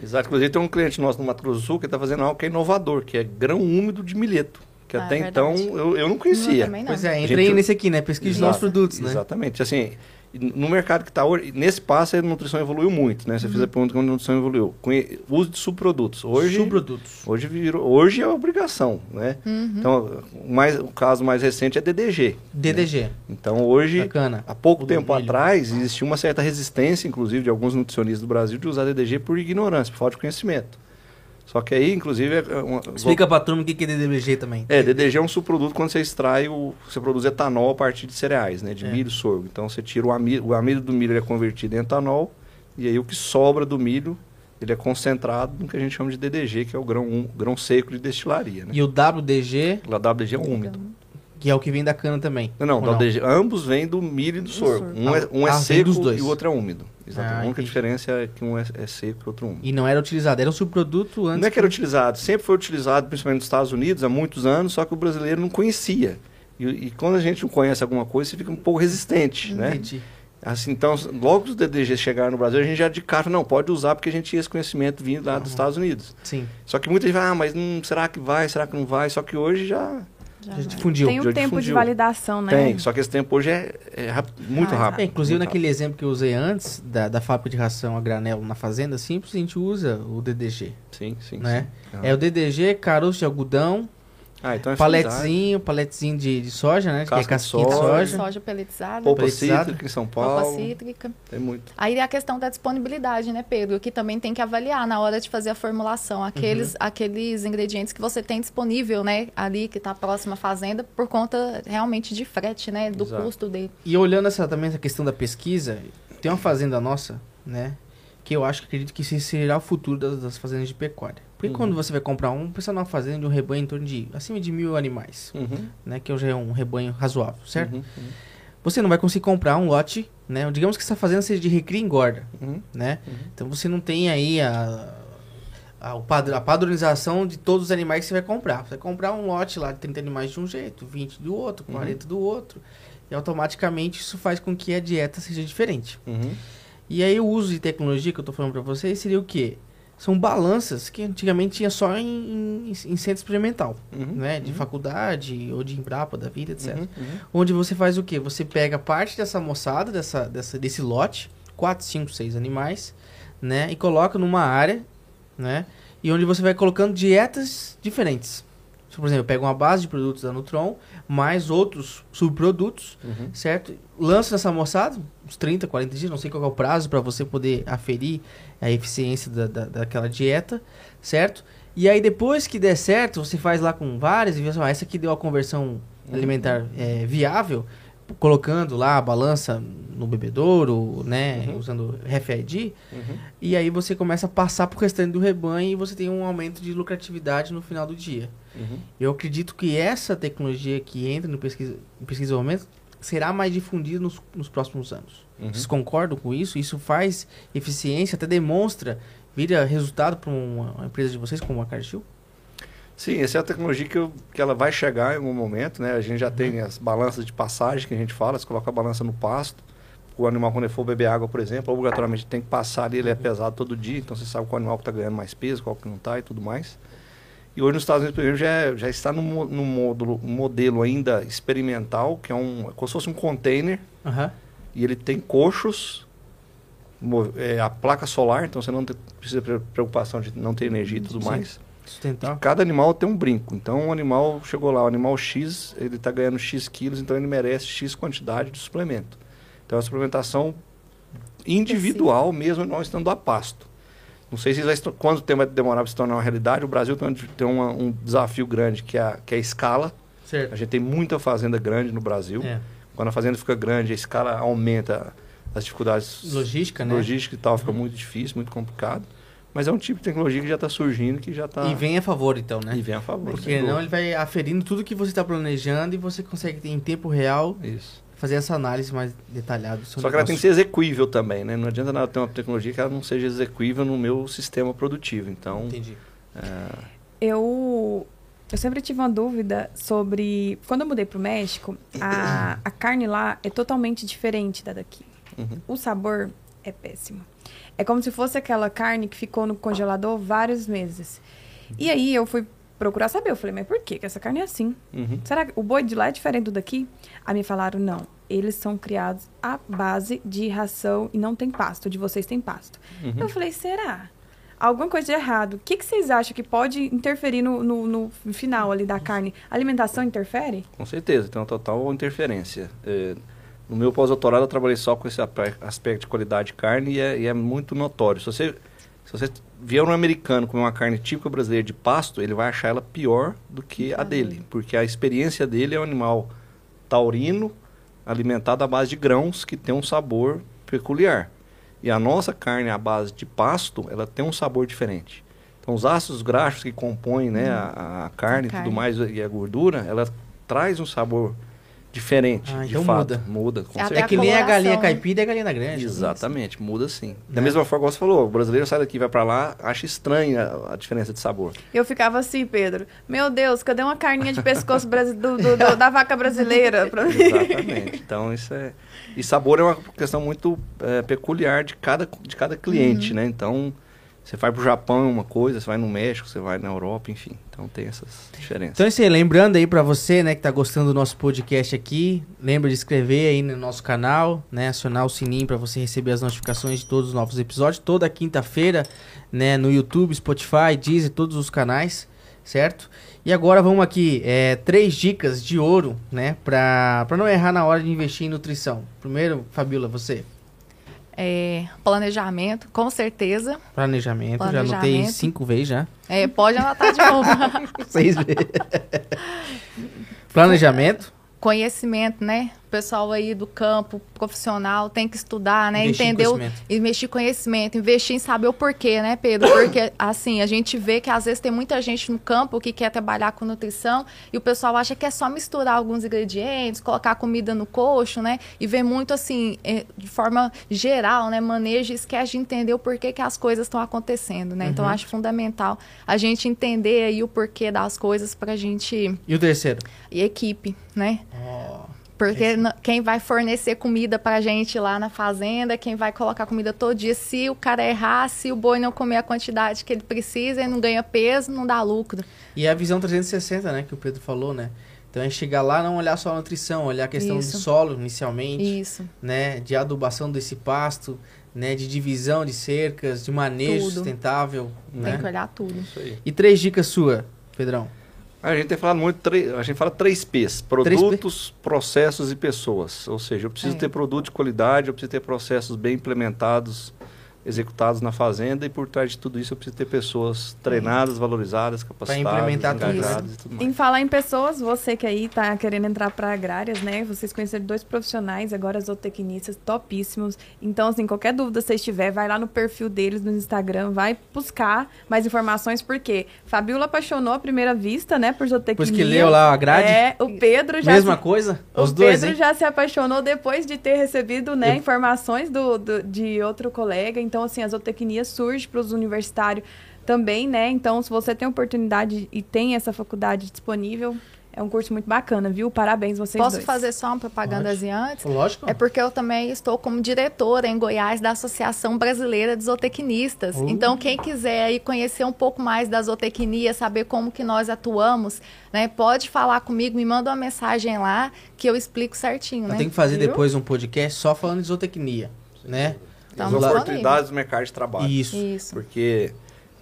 Exato. Inclusive tem um cliente nosso no Mato Grosso do Sul que está fazendo algo que é inovador, que é grão úmido de milheto. Que ah, até é então eu, eu não conhecia. Não, não. Pois é, entrei gente... nesse aqui, né? Pesquisa de novos produtos, né? Exatamente. Assim, no mercado que está hoje, nesse passo a nutrição evoluiu muito, né? Você uhum. fez a pergunta como a nutrição evoluiu. Com uso de subprodutos. Hoje, subprodutos. Hoje, virou, hoje é obrigação, né? Uhum. Então, o, mais, o caso mais recente é DDG. DDG. Né? Então, hoje, Bacana. há pouco o tempo atrás, existia uma certa resistência, inclusive, de alguns nutricionistas do Brasil de usar DDG por ignorância, por falta de conhecimento. Só que aí, inclusive. É uma, Explica vou... pra turma o que é DDG também. É, DDG é um subproduto quando você extrai o. Você produz etanol a partir de cereais, né? De é. milho e sorgo. Então você tira o amido, o amido do milho é convertido em etanol, e aí o que sobra do milho ele é concentrado no que a gente chama de DDG, que é o grão, um, grão seco de destilaria. Né? E o WDG? O WDG é úmido. Que é o que vem da cana também. Não, não, WDG, ambos vêm do milho e do sorgo. Um, é, um é ah, seco e o outro é úmido. Exatamente. Ah, a única entendi. diferença é que um é, é seco e o outro úmido. E não era utilizado, era um subproduto antes. Não é que era utilizado, sempre foi utilizado, principalmente nos Estados Unidos, há muitos anos, só que o brasileiro não conhecia. E, e, quando a gente não conhece alguma coisa, você fica um pouco resistente, né? Entendi. Assim, então, logo que os DDGs chegaram no Brasil, a gente já de cara, não, pode usar porque a gente tinha esse conhecimento vindo lá uhum. dos Estados Unidos. Sim. Só que muita gente vai, ah, mas hum, será que vai, será que não vai? Só que hoje já... Já, difundiu. Tem um tempo difundiu. de validação, né? Tem, só que esse tempo hoje é, é muito ah, rápido. É, inclusive, muito naquele rápido. exemplo que eu usei antes, da, da fábrica de ração a granelo na fazenda, simples, a gente usa o DDG. Sim, sim. Né? sim. É o DDG, caroço de algodão, ah, então é paletezinho, paletezinho de, de soja, né? Casca que é casquinha de soja. soja. Soja peletizada. Polpa Peletizada. cítrica em São Paulo. Polpa cítrica. Tem muito. Aí é a questão da disponibilidade, né, Pedro? Que também tem que avaliar na hora de fazer a formulação. Aqueles, Uhum. aqueles ingredientes que você tem disponível, né? Ali, que está próximo à fazenda, por conta realmente de frete, né? Do Exato. custo dele. E olhando essa, também essa questão da pesquisa, tem uma fazenda nossa, né? Que eu acho que acredito que será o futuro das, das fazendas de pecuária. Porque Uhum. quando você vai comprar um, pensa numa fazenda de um rebanho em torno de acima de mil animais, Uhum. né? Que hoje é um rebanho razoável, certo? Uhum. Uhum. Você não vai conseguir comprar um lote, né? Digamos que essa fazenda seja de recria e engorda, Uhum. né? Uhum. Então você não tem aí a, a, a padronização de todos os animais que você vai comprar. Você vai comprar um lote lá de 30 animais de um jeito, 20 do outro, Uhum. 40 do outro. E automaticamente isso faz com que a dieta seja diferente. E aí o uso de tecnologia que eu tô falando para vocês seria o quê? São balanças que antigamente tinha só em, em, em centro experimental, Uhum. né? De Uhum. faculdade ou de Embrapa da vida, etc. Uhum. Uhum. Onde você faz o quê? Você pega parte dessa moçada, dessa, dessa, desse lote, 4, 5, 6 animais, né? E coloca numa área, né? E onde você vai colocando dietas diferentes. Então, Por exemplo, eu pego uma base de produtos da Nutron, mais outros subprodutos, Uhum. certo? Lança nessa moçada, uns 30, 40 dias, não sei qual é o prazo para você poder aferir a eficiência da, da, daquela dieta, certo? E aí depois que der certo, você faz lá com várias e vê assim, ah, essa aqui deu a conversão alimentar é, viável, colocando lá a balança no bebedouro, né, Uhum. usando RFID, Uhum. e aí você começa a passar pro restante do rebanho e você tem um aumento de lucratividade no final do dia. Uhum. Eu acredito que essa tecnologia que entra no pesquisa, no pesquisa e desenvolvimento será mais difundida nos, nos próximos anos. Uhum. Vocês concordam com isso? Isso faz eficiência, até demonstra, vira resultado para uma, empresa de vocês como a Cargill? Sim, essa é a tecnologia que, eu- que ela vai chegar em algum momento, né? A gente já tem as balanças de passagem que a gente fala, você coloca a balança no pasto. O animal, quando ele for beber água, por exemplo, obrigatoriamente tem que passar ali, ele é pesado todo dia, então você sabe qual animal que está ganhando mais peso, qual que não está e tudo mais. E hoje nos Estados Unidos, por exemplo, já, é- já está no, no módulo, um modelo ainda experimental, que é um, como se fosse um container, Aham. E ele tem coxos, é, a placa solar, então você não tem- precisa ter preocupação de não ter energia e tudo Sim. mais. Sustentável. Cada animal tem um brinco. Então, o animal chegou lá, o animal X, ele está ganhando X quilos, então ele merece X quantidade de suplemento. Então, é uma suplementação individual, mesmo não estando a pasto. Não sei se vai, quanto tempo vai demorar para se tornar uma realidade. O Brasil tem, uma- um desafio grande, que é, a, que é a escala. A Certo. gente tem muita fazenda grande no Brasil. É. Quando a fazenda fica grande, a escala aumenta as dificuldades Logística, né? logística e tal, fica muito difícil, muito complicado. Mas é um tipo de tecnologia que já está surgindo, que já está... E vem a favor, então, né? E vem a favor. Porque não ele vai aferindo tudo que você está planejando e você consegue em tempo real Isso. fazer essa análise mais detalhada do seu Só que ela tem que negócio. ser execuível também, né? Não adianta nada ter uma tecnologia que ela não seja execuível no meu sistema produtivo. Então, Entendi. é, Eu, eu sempre tive uma dúvida sobre. Quando eu mudei pro México, a, a carne lá é totalmente diferente da daqui. uhum, O sabor é péssimo. É como se fosse aquela carne que ficou no congelador vários meses. E aí eu fui procurar saber. Eu falei, mas por que essa carne é assim? uhum. Será que o boi de lá é diferente do daqui? Aí me falaram, não. Eles são criados à base de ração e não tem pasto. O De vocês tem pasto. Uhum. Eu falei, será? Alguma coisa de errado. O que, que vocês acham que pode interferir no, no, no final ali da carne? A alimentação interfere? Com certeza, tem uma total interferência. É, no meu pós-doutorado eu trabalhei só com esse aspecto de qualidade de carne e é, e é muito notório. Se você, se você vier um americano comer uma carne típica brasileira de pasto, ele vai achar ela pior do que a dele. Porque a experiência dele é um animal taurino, alimentado à base de grãos, que tem um sabor peculiar. E a nossa carne à base de pasto, ela tem um sabor diferente. Então, os ácidos graxos que compõem né, a, a carne e carne. tudo mais, e a gordura, ela traz um sabor diferente. Ah, de então fato. muda. Muda, com É É que nem a galinha né? caipira e a galinha grande. Exatamente, muda sim. Da Né? mesma forma que você falou, o brasileiro sai daqui, vai pra lá, acha estranha a diferença de sabor. Eu ficava assim, Pedro. Meu Deus, cadê uma carninha de pescoço brasi- do- do- do- da vaca brasileira? Pra mim? Exatamente. Então isso é. E sabor é uma questão muito é, peculiar de cada, de cada cliente, Uhum. né? Então, você vai pro Japão é uma coisa, você vai no México, você vai na Europa, enfim. Então tem essas diferenças. Então, assim, lembrando aí pra você, né, que tá gostando do nosso podcast aqui, lembra de inscrever aí no nosso canal, né, acionar o sininho pra você receber as notificações de todos os novos episódios, toda quinta-feira, né, no YouTube, Spotify, Deezer, todos os canais, certo? E agora vamos aqui, é, três dicas de ouro, né, pra, pra não errar na hora de investir em nutrição. Primeiro, Fabiola, você, É, planejamento, com certeza. planejamento, já anotei Planejamento. cinco vezes já, É, pode anotar de novo. seis vezes. planejamento, Conhecimento, né? Pessoal aí do campo profissional tem que estudar, né? Investir em Entender, conhecimento. investir em conhecimento, investir em saber o porquê, né, Pedro? Porque, assim, a gente vê que às vezes tem muita gente no campo que quer trabalhar com nutrição e o pessoal acha que é só misturar alguns ingredientes, colocar comida no coxo, né? E vê muito, assim, eh, de forma geral, né? Manejo e esquece de entender o porquê que as coisas estão acontecendo, né? Uhum. Então, acho fundamental a gente entender aí o porquê das coisas pra gente... e o terceiro? E equipe, né? Ó, Porque quem vai fornecer comida pra gente lá na fazenda, quem vai colocar comida todo dia, se o cara errar, se o boi não comer a quantidade que ele precisa e não ganha peso, não dá lucro. E a visão 360, né, que o Pedro falou, né? Então é chegar lá, não olhar só a nutrição, olhar a questão Isso. do solo inicialmente, Isso. né, de adubação desse pasto, né, de divisão de cercas, de manejo Tudo. sustentável, Tem né? que olhar tudo. E três dicas sua, Pedrão. A gente tem falado muito, a gente fala três P's: produtos, processos e pessoas. Ou seja, eu preciso É. ter produto de qualidade, eu preciso ter processos bem implementados, executados na fazenda, e por trás de tudo isso eu preciso ter pessoas treinadas, valorizadas, capacitadas, implementar tudo engajadas e tudo Em falar em pessoas, você que aí tá querendo entrar para agrárias, né? Vocês conheceram dois profissionais, agora zootecnistas topíssimos. Então, assim, qualquer dúvida que vocês tiver, vai lá no perfil deles no Instagram, vai buscar mais informações, porque Fabiola apaixonou à primeira vista, né, por zootecnia. Depois que leu lá a grade, É, o Pedro já mesma se- coisa? o Os dois, Pedro hein? já se apaixonou depois de ter recebido né, Eu- informações do, do- de outro colega. Então, assim, a zootecnia surge para os universitários também, né? Então, se você tem oportunidade e tem essa faculdade disponível, é um curso muito bacana, viu? Parabéns vocês Posso dois. fazer só uma propagandazinha antes? Lógico. É porque eu também estou como diretora em Goiás da Associação Brasileira de Zootecnistas. Uh. Então, quem quiser aí conhecer um pouco mais da zootecnia, saber como que nós atuamos, né, pode falar comigo, me manda uma mensagem lá que eu explico certinho, Eu né? tenho que fazer Viu? depois um podcast só falando de zootecnia, né? Então, As oportunidades do mercado de trabalho. Isso. Isso. Porque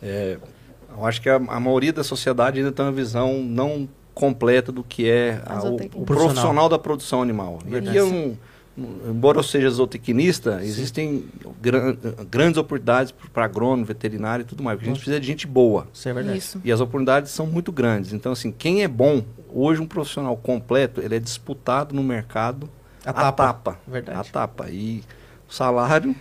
é, eu acho que a, a maioria da sociedade ainda tem uma visão não completa do que é A a- o, o profissional da produção animal. E aqui é um, embora eu seja zootecnista, existem gran- grandes oportunidades para agrônomo, veterinário e tudo mais, porque a gente precisa de gente boa. Isso é verdade. Isso. E as oportunidades são muito grandes. Então, assim, quem é bom, hoje um profissional completo, ele é disputado no mercado A a tapa. tapa. Verdade. A tapa. E o salário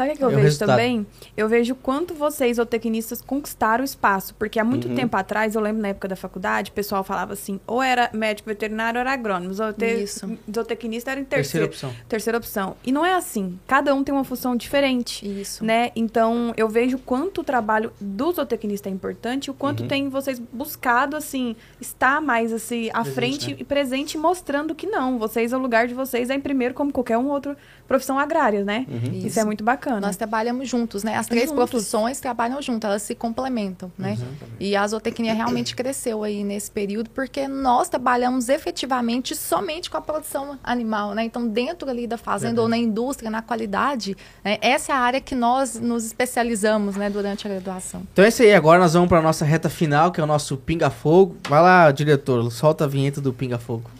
Sabe o que eu É vejo resultado. também? Eu vejo quanto vocês, zootecnistas, conquistaram o espaço. Porque há muito Uhum. tempo atrás, eu lembro na época da faculdade, o pessoal falava assim, ou era médico veterinário ou era agrônomo. Zoote... Isso. Zootecnista era em Terceira terceiro. opção. Terceira opção. E não é assim. Cada um tem uma função diferente. Isso. Né? Então, eu vejo quanto o trabalho do zootecnista é importante e o quanto Uhum. tem vocês buscado, assim, estar mais, assim, à Presente, frente né? e presente, mostrando que não. Vocês, o lugar de vocês é em primeiro, como qualquer um outro profissão agrária, né? Isso, Isso. é muito bacana. Nós trabalhamos juntos, né? As três Juntos. profissões trabalham juntas, elas se complementam, né? E a zootecnia realmente cresceu aí nesse período porque nós trabalhamos efetivamente somente com a produção animal, né? Então, dentro ali da fazenda ou na indústria, na qualidade, né? essa é a área que nós nos especializamos, né, durante a graduação. Então é isso aí, agora nós vamos pra nossa reta final, que é o nosso Pinga Fogo. Vai lá, diretor, solta a vinheta do Pinga Fogo.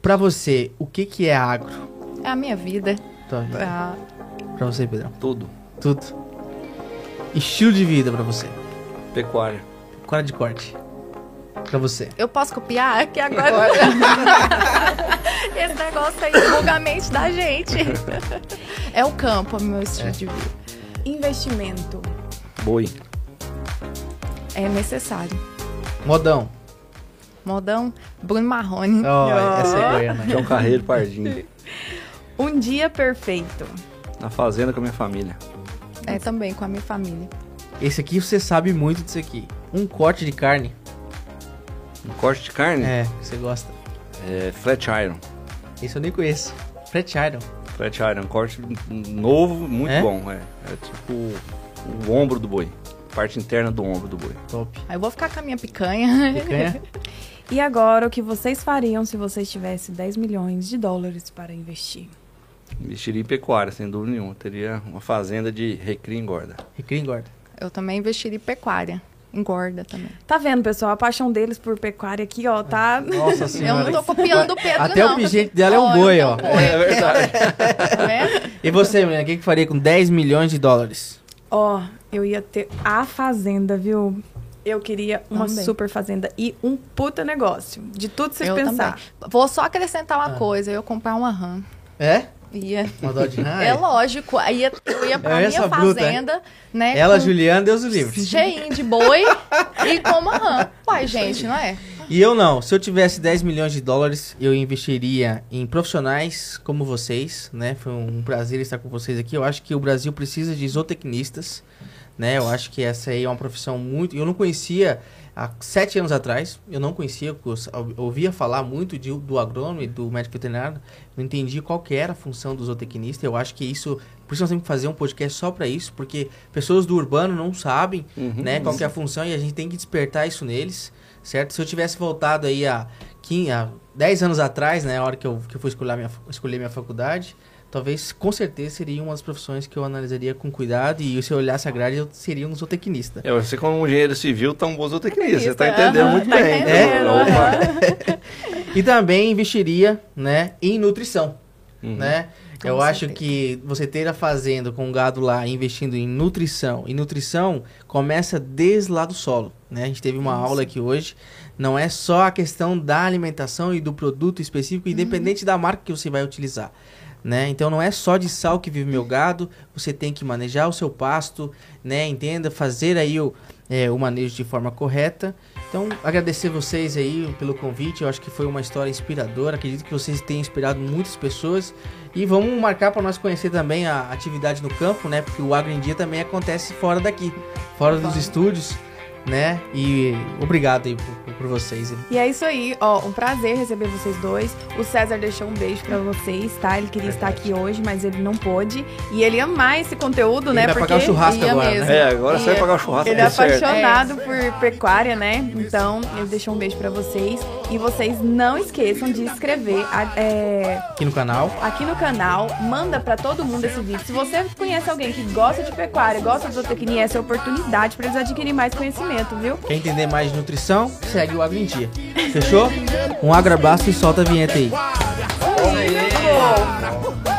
Pra você, o que que é agro? É a minha vida. Tua vida. Ah, Pra você, Pedrão. tudo. Tudo. Estilo de vida pra você. Pecuária. É de corte? Pra você. eu posso copiar? Que agora... Esse negócio aí buga a mente da gente. é o campo, o meu estilo de vida. Investimento. Boi. É necessário. Modão. Modão, Bruno Marrone. Oh, essa é Goiânia. João Carreiro Pardinho. Um dia perfeito. Na fazenda com a minha família. É, também com a minha família. Esse aqui você sabe muito disso aqui. Um corte de carne. Um corte de carne? É, você gosta. É, flat iron. Esse eu nem conheço. Flat iron. Flat iron, um corte novo, muito É? bom. É, é tipo o ombro do boi. Parte interna do ombro do boi. Top. Aí eu vou ficar com a minha picanha. Picanha? E agora, o que vocês fariam se vocês tivessem 10 milhões de dólares para investir? Investiria em pecuária, sem dúvida nenhuma. Teria uma fazenda de recria e engorda. Recria e engorda. Eu também investiria em pecuária. Engorda também. Tá vendo, pessoal? A paixão deles por pecuária aqui, ó, tá... Nossa Eu senhora. não tô copiando o Pedro, Até não. o pingente dela é um eu boi, tenho ó. um boi. É verdade. Tá vendo? E você, menina, o que, que faria com 10 milhões de dólares? Ó, eu ia ter a fazenda, viu? Eu queria uma Também. super fazenda e um puta negócio. De tudo vocês Eu pensar. também. Vou só acrescentar uma Ah. coisa. Eu ia comprar uma RAM. É? Ia. Uma Dodge Ram? É lógico. Aí eu ia pra É minha bruta, fazenda, né? Ela, com- Juliana, Deus o livre. Cheinho de boi e com uma RAM. Uai, gente, não é? E eu não. Se eu tivesse 10 milhões de dólares, eu investiria em profissionais como vocês, né? Foi um prazer estar com vocês aqui. Eu acho que o Brasil precisa de zootecnistas, né? Eu acho que essa aí é uma profissão muito... Eu não conhecia há sete anos atrás. Eu não conhecia, eu ouvia falar muito de, do agrônomo e do médico veterinário. Não entendi qual que era a função do zootecnista. Eu acho que isso... Por isso nós temos que fazer um podcast só para isso, porque pessoas do urbano não sabem Uhum. né, qual é a função e a gente tem que despertar isso neles, certo? Se eu tivesse voltado aí há, 15, há 10 anos atrás, né, a hora que eu, que eu fui escolher minha, escolher minha faculdade, talvez, com certeza, seria uma das profissões que eu analisaria com cuidado e se eu olhasse a grade, eu seria um zootecnista. É, você como engenheiro civil tá um bom zootecnista. Você tá Zootecnista, entendendo muito tá bem. entendendo, Opa. aham. E também investiria, né, em nutrição, Uhum. né? Com eu acho certeza. que você ter a fazenda com o gado lá investindo em nutrição, e nutrição começa desde lá do solo, né? A gente teve uma aula aqui hoje, não é só a questão da alimentação e do produto específico, independente da marca que você vai utilizar. Né? Então não é só de sal que vive meu gado, você tem que manejar o seu pasto, né? Entenda, fazer aí o, é, o manejo de forma correta. Então, agradecer vocês aí pelo convite. Eu acho que foi uma história inspiradora. Acredito que vocês tenham inspirado muitas pessoas. E vamos marcar para nós conhecer também a atividade no campo, né? Porque o Agro em Dia também acontece fora daqui, fora dos estúdios, né? E obrigado aí por, por vocês. E é isso aí, ó, um prazer receber vocês dois. O César deixou um beijo pra vocês, tá? Ele queria estar aqui hoje, mas ele não pôde. E ele ia amar esse conteúdo, Ele né? vai pagar o churrasco ia agora, mesmo. né? É, agora você vai pagar o churrasco. Ele é certo. apaixonado por pecuária, né? Então, ele deixou um beijo pra vocês. E vocês não esqueçam de inscrever é, Aqui no canal. aqui no canal. Manda pra todo mundo esse vídeo. Se você conhece alguém que gosta de pecuária, gosta de zootecnia, essa é a oportunidade pra eles adquirirem mais conhecimento, viu? Quer entender mais de nutrição? Segue o Agro em Dia. Fechou? Um abraço e solta a vinheta aí. Muito